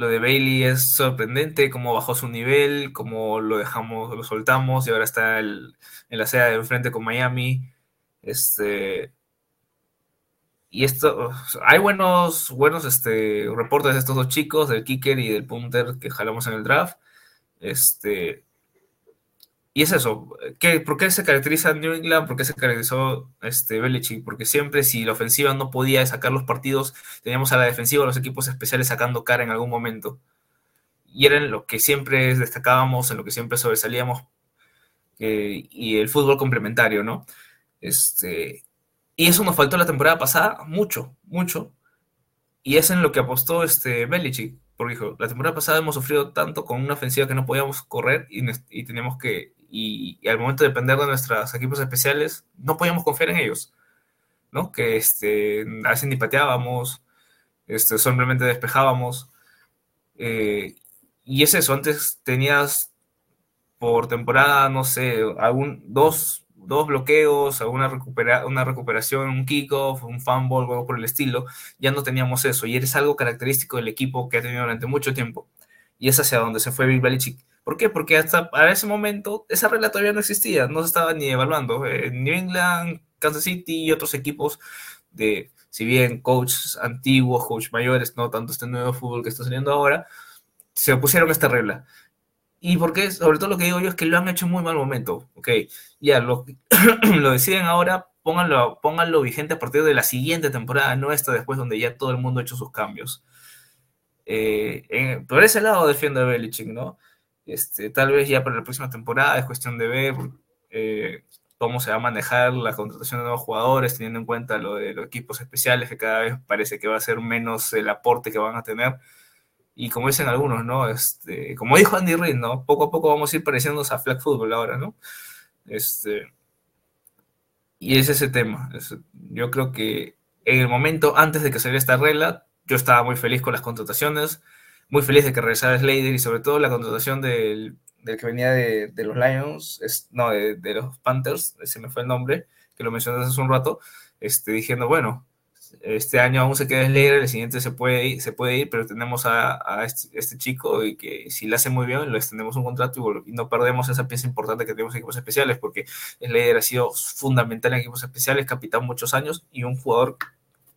lo de Bailey es sorprendente, cómo bajó su nivel, cómo lo dejamos, lo soltamos y ahora está en la seda de enfrente con Miami. Este, y esto, hay buenos, buenos este, reportes de estos dos chicos, del kicker y del punter que jalamos en el draft. Este, y es eso, ¿qué, ¿por qué se caracteriza New England? ¿Por qué se caracterizó este, Belichick? Porque siempre si la ofensiva no podía sacar los partidos, teníamos a la defensiva los equipos especiales sacando cara en algún momento. Y era en lo que siempre destacábamos, en lo que siempre sobresalíamos, eh, y el fútbol complementario, ¿no? Este, y eso nos faltó la temporada pasada, mucho, mucho. Y es en lo que apostó este Belichick, porque dijo, la temporada pasada hemos sufrido tanto con una ofensiva que no podíamos correr y, y teníamos que, y, y, al momento de depender de nuestros equipos especiales, no podíamos confiar en ellos, ¿no? Que este, a veces ni pateábamos, este, simplemente despejábamos. Eh, y es eso, antes tenías por temporada, no sé, algún, dos, dos bloqueos, una, recupera, una recuperación, un kickoff, un fumble, algo por el estilo, ya no teníamos eso. Y es algo característico del equipo que ha tenido durante mucho tiempo. Y es hacia donde se fue Bill Belichick. ¿Por qué? Porque hasta a ese momento esa regla todavía no existía, no se estaba ni evaluando. En New England, Kansas City y otros equipos de, si bien coaches antiguos, coaches mayores, no tanto este nuevo fútbol que está saliendo ahora, se opusieron a esta regla. Y porque, sobre todo lo que digo yo es que lo han hecho en muy mal momento. Ok, ya lo, lo deciden ahora, pónganlo, pónganlo vigente a partir de la siguiente temporada, no esta después donde ya todo el mundo ha hecho sus cambios. Eh, en, por ese lado defiendo a Belichick, ¿no? Este, tal vez ya para la próxima temporada es cuestión de ver eh, cómo se va a manejar la contratación de nuevos jugadores, teniendo en cuenta lo de los equipos especiales, que cada vez parece que va a ser menos el aporte que van a tener y como dicen algunos, ¿no? Este, como dijo Andy Reid, ¿no? Poco a poco vamos a ir pareciéndonos a flag football ahora, ¿no? Este, y es ese tema. Es, yo creo que en el momento antes de que saliera esta regla, yo estaba muy feliz con las contrataciones, muy feliz de que regresara Slater y sobre todo la contratación del, del que venía de, de los Lions, es, no, de, los Panthers, ese me fue el nombre, que lo mencionaste hace un rato, este, diciendo, bueno, este año aún se queda Slater, el siguiente se puede ir, se puede ir pero tenemos a, este, este, chico y que si lo hace muy bien, le extendemos un contrato y, no perdemos esa pieza importante que tenemos en equipos especiales, porque Slater ha sido fundamental en equipos especiales, capitán muchos años y un jugador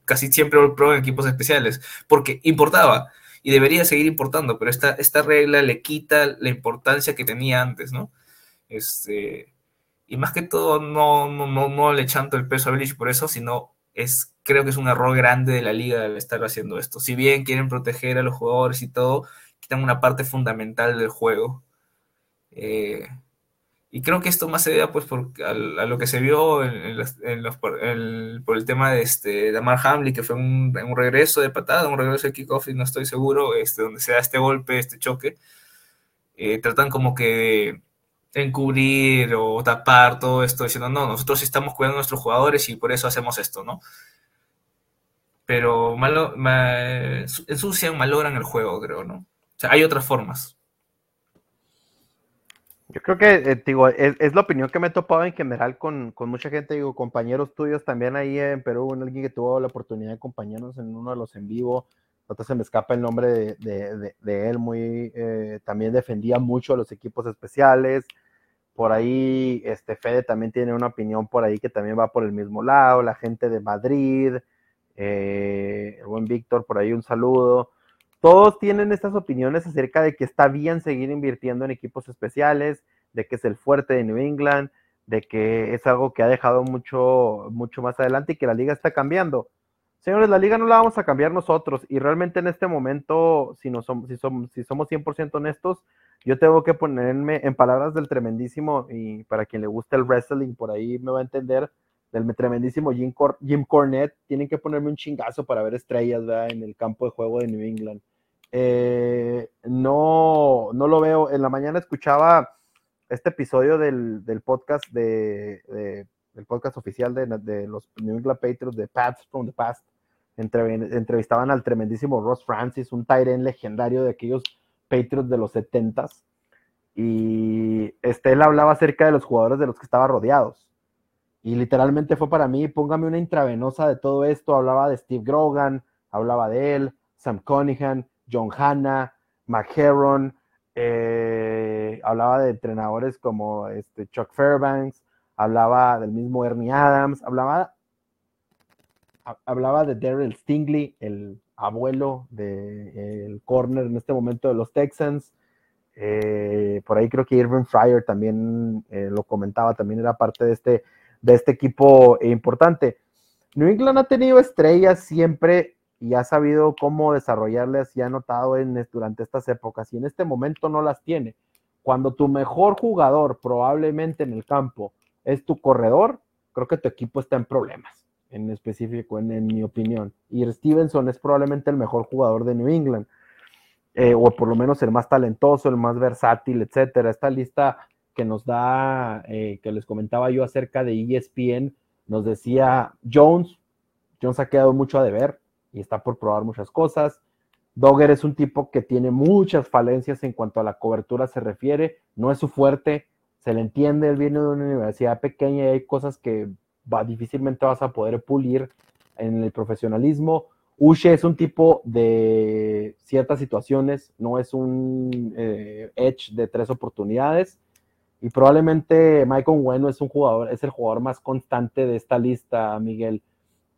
casi siempre pro en equipos especiales, porque importaba. Y debería seguir importando, pero esta, esta regla le quita la importancia que tenía antes, ¿no? Este, y más que todo, no, no, no, no le echan el peso a Bleach por eso, sino es, creo que es un error grande de la liga el estar haciendo esto. Si bien quieren proteger a los jugadores y todo, quitan una parte fundamental del juego. Eh, y creo que esto más se debe pues, por, a, lo que se vio en, los, por, el, tema de, este, de Amar Hamley, que fue un, un, regreso de patada, un regreso de kickoff, y no estoy seguro, este, donde se da este golpe, este choque. Eh, tratan como que de encubrir o tapar todo esto, diciendo, no, nosotros estamos cuidando a nuestros jugadores y por eso hacemos esto, ¿no? Pero malo, ensucian, malogran el juego, creo, ¿no? O sea, hay otras formas. Yo creo que, eh, digo, es, la opinión que me he topado en general con, mucha gente, digo, compañeros tuyos también ahí en Perú, alguien que tuvo la oportunidad de acompañarnos en uno de los en vivo, entonces se me escapa el nombre de, él, muy, eh, también defendía mucho a los equipos especiales, por ahí, este Fede también tiene una opinión por ahí que también va por el mismo lado, la gente de Madrid, eh, el buen Víctor, por ahí un saludo, todos tienen estas opiniones acerca de que está bien seguir invirtiendo en equipos especiales, de que es el fuerte de New England, de que es algo que ha dejado mucho, mucho más adelante y que la liga está cambiando. Señores, la liga no la vamos a cambiar nosotros y realmente en este momento, si, no somos, si, somos, si somos 100% honestos, yo tengo que ponerme en palabras del tremendísimo y para quien le gusta el wrestling, por ahí me va a entender, del tremendísimo Jim, Jim Cornette, tienen que ponerme un chingazo para ver estrellas en el campo de juego de New England. Eh, no, no lo veo. En la mañana escuchaba este episodio del, podcast de, del podcast oficial de, los New England Patriots de Pats from the Past. entrevistaban al tremendísimo Ross Francis, un Tyren legendario de aquellos Patriots de los 70 Y este, él hablaba acerca de los jugadores de los que estaba rodeados. Y literalmente fue para mí, póngame una intravenosa de todo esto. Hablaba de Steve Grogan, hablaba de él, Sam Cunningham, John Hanna, McHerron, eh, hablaba de entrenadores como este Chuck Fairbanks, hablaba del mismo Ernie Adams, hablaba, hablaba de Daryl Stingley, el abuelo del corner en este momento de los Texans. Eh, por ahí creo que Irving Fryer también eh, lo comentaba, también era parte de este, de este equipo importante. New England ha tenido estrellas siempre y ha sabido cómo desarrollarlas y ha notado en, durante estas épocas y en este momento no las tiene. Cuando tu mejor jugador probablemente en el campo es tu corredor, creo que tu equipo está en problemas, en específico, en, mi opinión. Y Stevenson es probablemente el mejor jugador de New England, eh, o por lo menos el más talentoso, el más versátil, etcétera. Esta lista que nos da, eh, que les comentaba yo acerca de ESPN, nos decía Jones, Jones ha quedado mucho a deber, y está por probar muchas cosas. Dogger es un tipo que tiene muchas falencias en cuanto a la cobertura se refiere, no es su fuerte, se le entiende, él viene de una universidad pequeña y hay cosas que va, difícilmente vas a poder pulir en el profesionalismo. Uche es un tipo de ciertas situaciones, no es un eh, edge de tres oportunidades. Y probablemente Michael Bueno es un jugador, es el jugador más constante de esta lista, Miguel.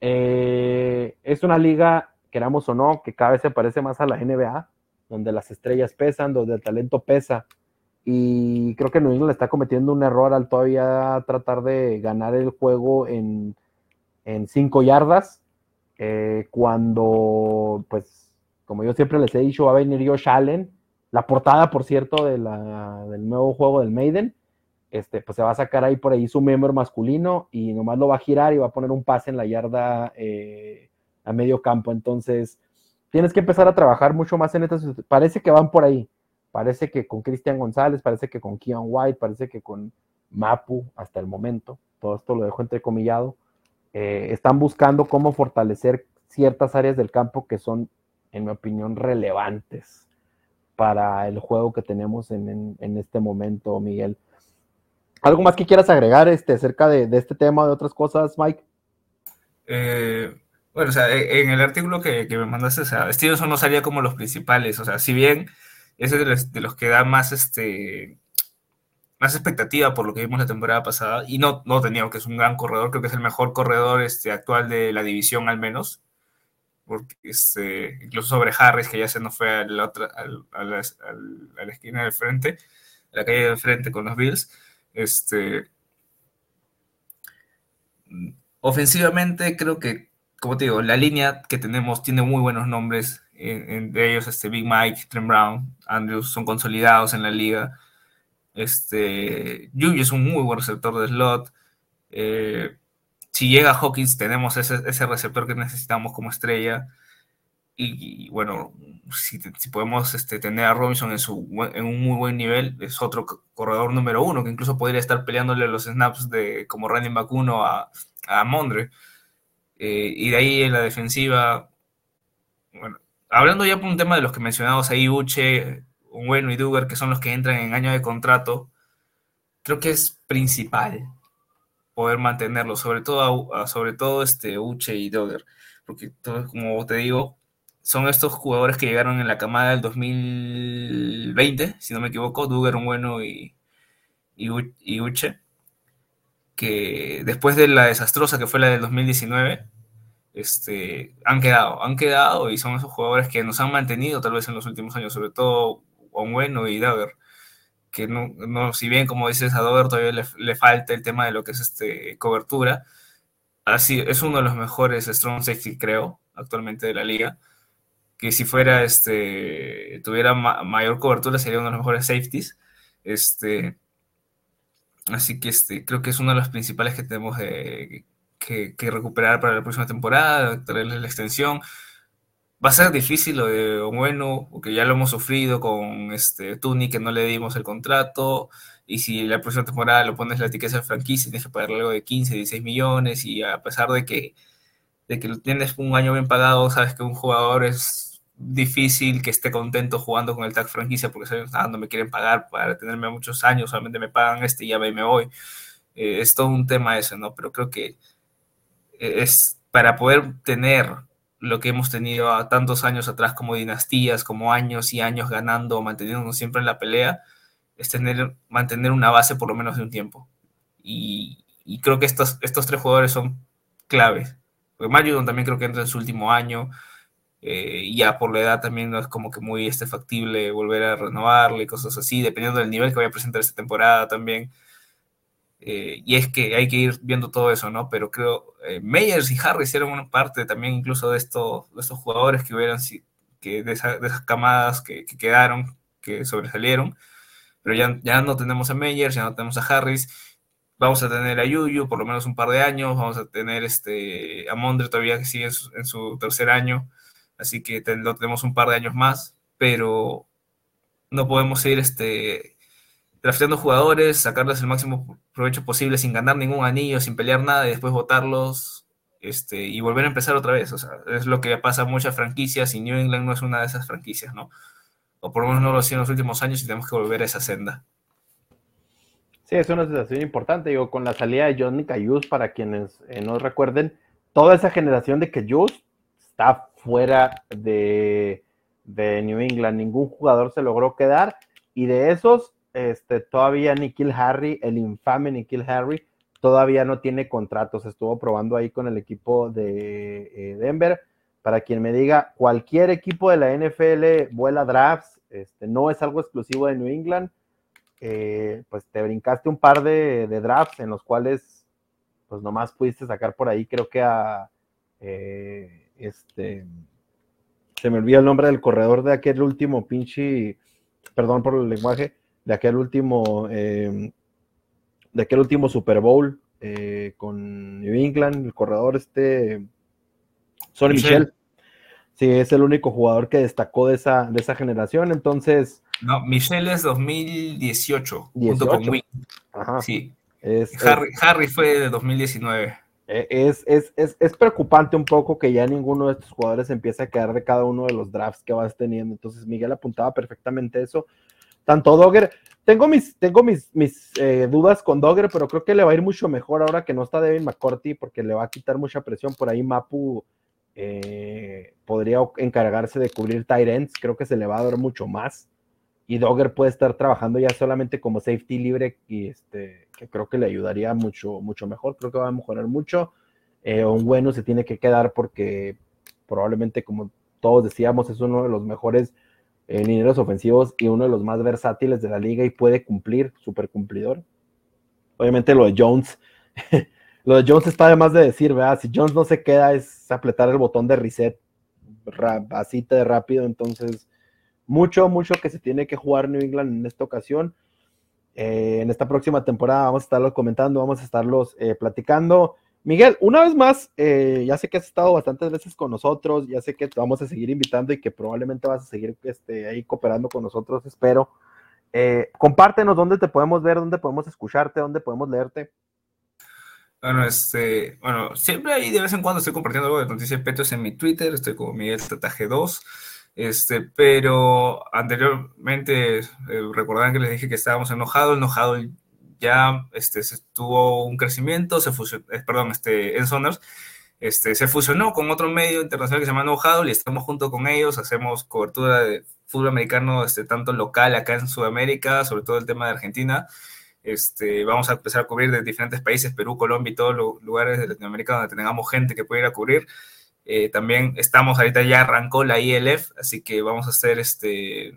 Eh, es una liga, queramos o no, que cada vez se parece más a la NBA, donde las estrellas pesan, donde el talento pesa. Y creo que New England está cometiendo un error al todavía tratar de ganar el juego en, cinco yardas, eh, cuando, pues, como yo siempre les he dicho, va a venir Josh Allen. La portada, por cierto, de del nuevo juego del Maiden este, pues se va a sacar ahí por ahí su miembro masculino y nomás lo va a girar y va a poner un pase en la yarda eh, a medio campo. Entonces, tienes que empezar a trabajar mucho más en estas. Parece que van por ahí. Parece que con Cristian González, parece que con Keon White, parece que con Mapu hasta el momento. Todo esto lo dejo entrecomillado. Eh, están buscando cómo fortalecer ciertas áreas del campo que son, en mi opinión, relevantes para el juego que tenemos en este momento, Miguel. ¿Algo más que quieras agregar este, acerca de, este tema de otras cosas, Mike? Eh, bueno, o sea, e, en el artículo que, me mandaste, o sea, Stevenson no salía como los principales, o sea, si bien es de los, que da más, este, más expectativa por lo que vimos la temporada pasada, y no, no tenía que es un gran corredor, creo que es el mejor corredor este, actual de la división al menos, porque este, incluso sobre Harris, que ya se nos fue a la, otra, a, la, esquina del frente, a la calle del frente con los Bills. Este, ofensivamente, creo que, como te digo, la línea que tenemos tiene muy buenos nombres, entre ellos este Big Mike, Trent Brown, Andrews, son consolidados en la liga. Este, Yuyu es un muy buen receptor de slot. Eh, si llega Hawkins, tenemos ese, receptor que necesitamos como estrella. Y, bueno, si, podemos este, tener a Robinson en, su, en un muy buen nivel, es otro corredor número uno que incluso podría estar peleándole los snaps de como running back uno a, a Mondre. Eh, y de ahí en la defensiva, bueno, hablando ya por un tema de los que mencionamos ahí, Uche, Bueno y Duggar, que son los que entran en año de contrato, creo que es principal poder mantenerlo, sobre todo, sobre todo este Uche y Dogger, porque como te digo, son estos jugadores que llegaron en la camada del 2020, si no me equivoco, Duggar, Bueno y, Uche, que después de la desastrosa que fue la del 2019, este, han quedado, han quedado y son esos jugadores que nos han mantenido tal vez en los últimos años, sobre todo Bueno y Dagger que no, si bien como dices a Dover todavía le, falta el tema de lo que es este cobertura, así es uno de los mejores strong safety creo actualmente de la liga, que si fuera este tuviera mayor cobertura sería uno de los mejores safeties, este así que este creo que es uno de los principales que tenemos que, que, recuperar para la próxima temporada, traerle la extensión. Va a ser difícil lo de bueno, porque ya lo hemos sufrido con este Tuni, que no le dimos el contrato, y si la próxima temporada lo pones la etiqueta de franquicia, tienes que pagarle algo de 15, 16 millones, y a pesar de que, de que lo tienes un año bien pagado, sabes que un jugador es difícil que esté contento jugando con el tag franquicia, porque ah, no me quieren pagar para tenerme muchos años, solamente me pagan este y ya me, voy. Eh, es todo un tema ese, ¿no? Pero creo que es para poder tener lo que hemos tenido a tantos años atrás como dinastías, como años y años ganando, manteniéndonos siempre en la pelea, es tener, mantener una base por lo menos de un tiempo. Y, creo que estos, estos tres jugadores son claves. Porque Mario también creo que entra en su último año, eh, ya por la edad también no es como que muy este, factible volver a renovarle cosas así, dependiendo del nivel que vaya a presentar esta temporada también. Eh, y es que hay que ir viendo todo eso, ¿no? Pero creo, eh, Meyers y Harris eran una parte también incluso de, esto, de estos jugadores que hubieran, que de, esas camadas que, quedaron, que sobresalieron. Pero ya, ya no tenemos a Meyers, ya no tenemos a Harris. Vamos a tener a Yuyu por lo menos un par de años. Vamos a tener este, a Mondre todavía que sigue en su, tercer año. Así que lo tenemos un par de años más. Pero no podemos ir este, drafteando jugadores, sacarles el máximo provecho posible sin ganar ningún anillo, sin pelear nada y después votarlos este, y volver a empezar otra vez. O sea, es lo que pasa a muchas franquicias y New England no es una de esas franquicias, ¿no? O por lo menos no lo ha sido en los últimos años y tenemos que volver a esa senda. Sí, es una situación importante. Digo, con la salida de Johnny Cayus, para quienes eh, no recuerden, toda esa generación de Cayus está fuera de, de New England. Ningún jugador se logró quedar. Y de esos, este, todavía Nikhil Harry, el infame Nikhil Harry, todavía no tiene contratos. Estuvo probando ahí con el equipo de eh, Denver. Para quien me diga, cualquier equipo de la NFL vuela drafts, este, no es algo exclusivo de New England. Eh, pues te brincaste un par de, drafts en los cuales, pues nomás pudiste sacar por ahí, creo que a eh, este, se me olvida el nombre del corredor de aquel último pinche, perdón por el lenguaje, de aquel último, eh, de aquel último Super Bowl eh, con New England, el corredor este, Sonny Michel. Sí, es el único jugador que destacó de esa, de esa generación, entonces... No, Michel es 2018, junto con Wing. Ajá. Sí. Harry, fue de 2019. Eh, es, es, es, es, preocupante un poco que ya ninguno de estos jugadores empiece a quedar de cada uno de los drafts que vas teniendo. Entonces, Miguel apuntaba perfectamente eso tanto Dogger. Tengo mis, tengo mis, mis eh, dudas con Dogger, pero creo que le va a ir mucho mejor ahora que no está Devin McCourty, porque le va a quitar mucha presión. Por ahí Mapu eh, podría encargarse de cubrir tight Creo que se le va a dar mucho más. Y Dogger puede estar trabajando ya solamente como safety libre, y este, que creo que le ayudaría mucho, mucho mejor. Creo que va a mejorar mucho. Eh, un bueno se tiene que quedar porque probablemente como todos decíamos, es uno de los mejores eh, ofensivos y uno de los más versátiles de la liga y puede cumplir, súper cumplidor. Obviamente lo de Jones, lo de Jones está además de decir, ¿verdad? Si Jones no se queda es apretar el botón de reset así de rápido, entonces mucho, mucho que se tiene que jugar New England en esta ocasión. Eh, en esta próxima temporada vamos a estarlos comentando, vamos a estarlos eh, platicando. Miguel, una vez más, eh, ya sé que has estado bastantes veces con nosotros, ya sé que te vamos a seguir invitando y que probablemente vas a seguir este, ahí cooperando con nosotros, espero. Eh, compártenos dónde te podemos ver, dónde podemos escucharte, dónde podemos leerte. Bueno, este, bueno, siempre ahí de vez en cuando estoy compartiendo algo de Noticias Petros en mi Twitter, estoy como Miguel Tataje 2. Este, pero anteriormente eh, recordarán que les dije que estábamos enojados, enojado ya este, tuvo un crecimiento, se fusionó, eh, perdón, este, en Soners, este, se fusionó con otro medio internacional que se llama No y estamos junto con ellos, hacemos cobertura de fútbol americano este, tanto local acá en Sudamérica, sobre todo el tema de Argentina. Este, vamos a empezar a cubrir de diferentes países, Perú, Colombia y todos los lugares de Latinoamérica donde tengamos gente que pueda ir a cubrir. Eh, también estamos, ahorita ya arrancó la ILF, así que vamos a hacer este,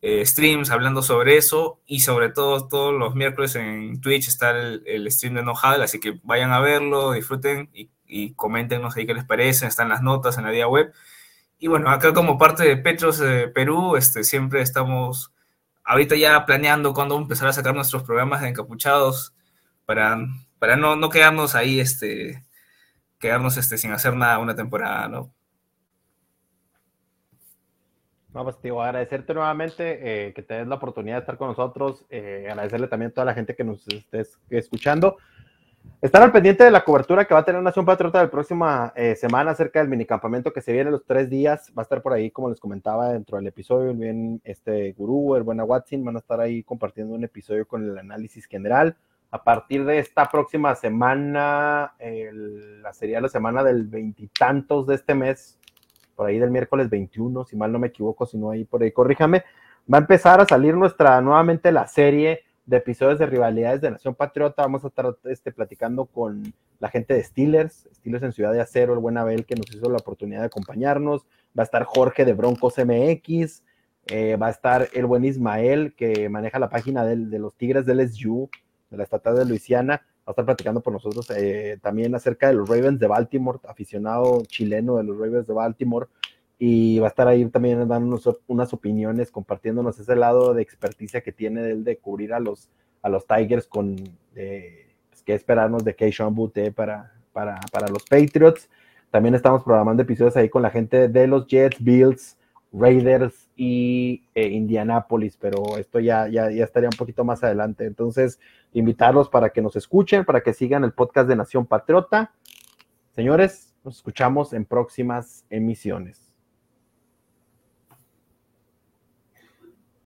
eh, streams hablando sobre eso y sobre todo todos los miércoles en Twitch está el, stream de No así que vayan a verlo, disfruten y, y coméntenos ahí qué les parece, están las notas en la día web. Y bueno, acá como parte de Petros de Perú, este, siempre estamos ahorita ya planeando cuándo empezar a sacar nuestros programas de encapuchados para, para no, no quedarnos ahí, este, quedarnos este, sin hacer nada una temporada, ¿no? No, pues digo, agradecerte nuevamente eh, que te des la oportunidad de estar con nosotros, eh, agradecerle también a toda la gente que nos estés escuchando. Estar al pendiente de la cobertura que va a tener Nación Patriota la próxima eh, semana acerca del minicampamento que se viene los tres días. Va a estar por ahí, como les comentaba, dentro del episodio. Bien, este Gurú, el buena Watson, van a estar ahí compartiendo un episodio con el análisis general. A partir de esta próxima semana, la sería la semana del veintitantos de este mes, por ahí del miércoles 21, si mal no me equivoco, si no ahí por ahí, corríjame, va a empezar a salir nuestra nuevamente la serie de episodios de rivalidades de Nación Patriota. Vamos a estar este, platicando con la gente de Steelers, Steelers en Ciudad de Acero, el buen Abel que nos hizo la oportunidad de acompañarnos. Va a estar Jorge de Broncos MX, eh, va a estar el buen Ismael que maneja la página de, de los Tigres del SU, de la estatal de Luisiana va a estar platicando por nosotros eh, también acerca de los Ravens de Baltimore, aficionado chileno de los Ravens de Baltimore, y va a estar ahí también dándonos unas opiniones, compartiéndonos ese lado de experticia que tiene él de cubrir a los, a los Tigers con eh, pues, qué esperarnos de Keishon Butte para, para, para los Patriots. También estamos programando episodios ahí con la gente de los Jets, Bills, Raiders y eh, Indianapolis, pero esto ya, ya, ya estaría un poquito más adelante. Entonces, invitarlos para que nos escuchen, para que sigan el podcast de Nación Patriota. Señores, nos escuchamos en próximas emisiones.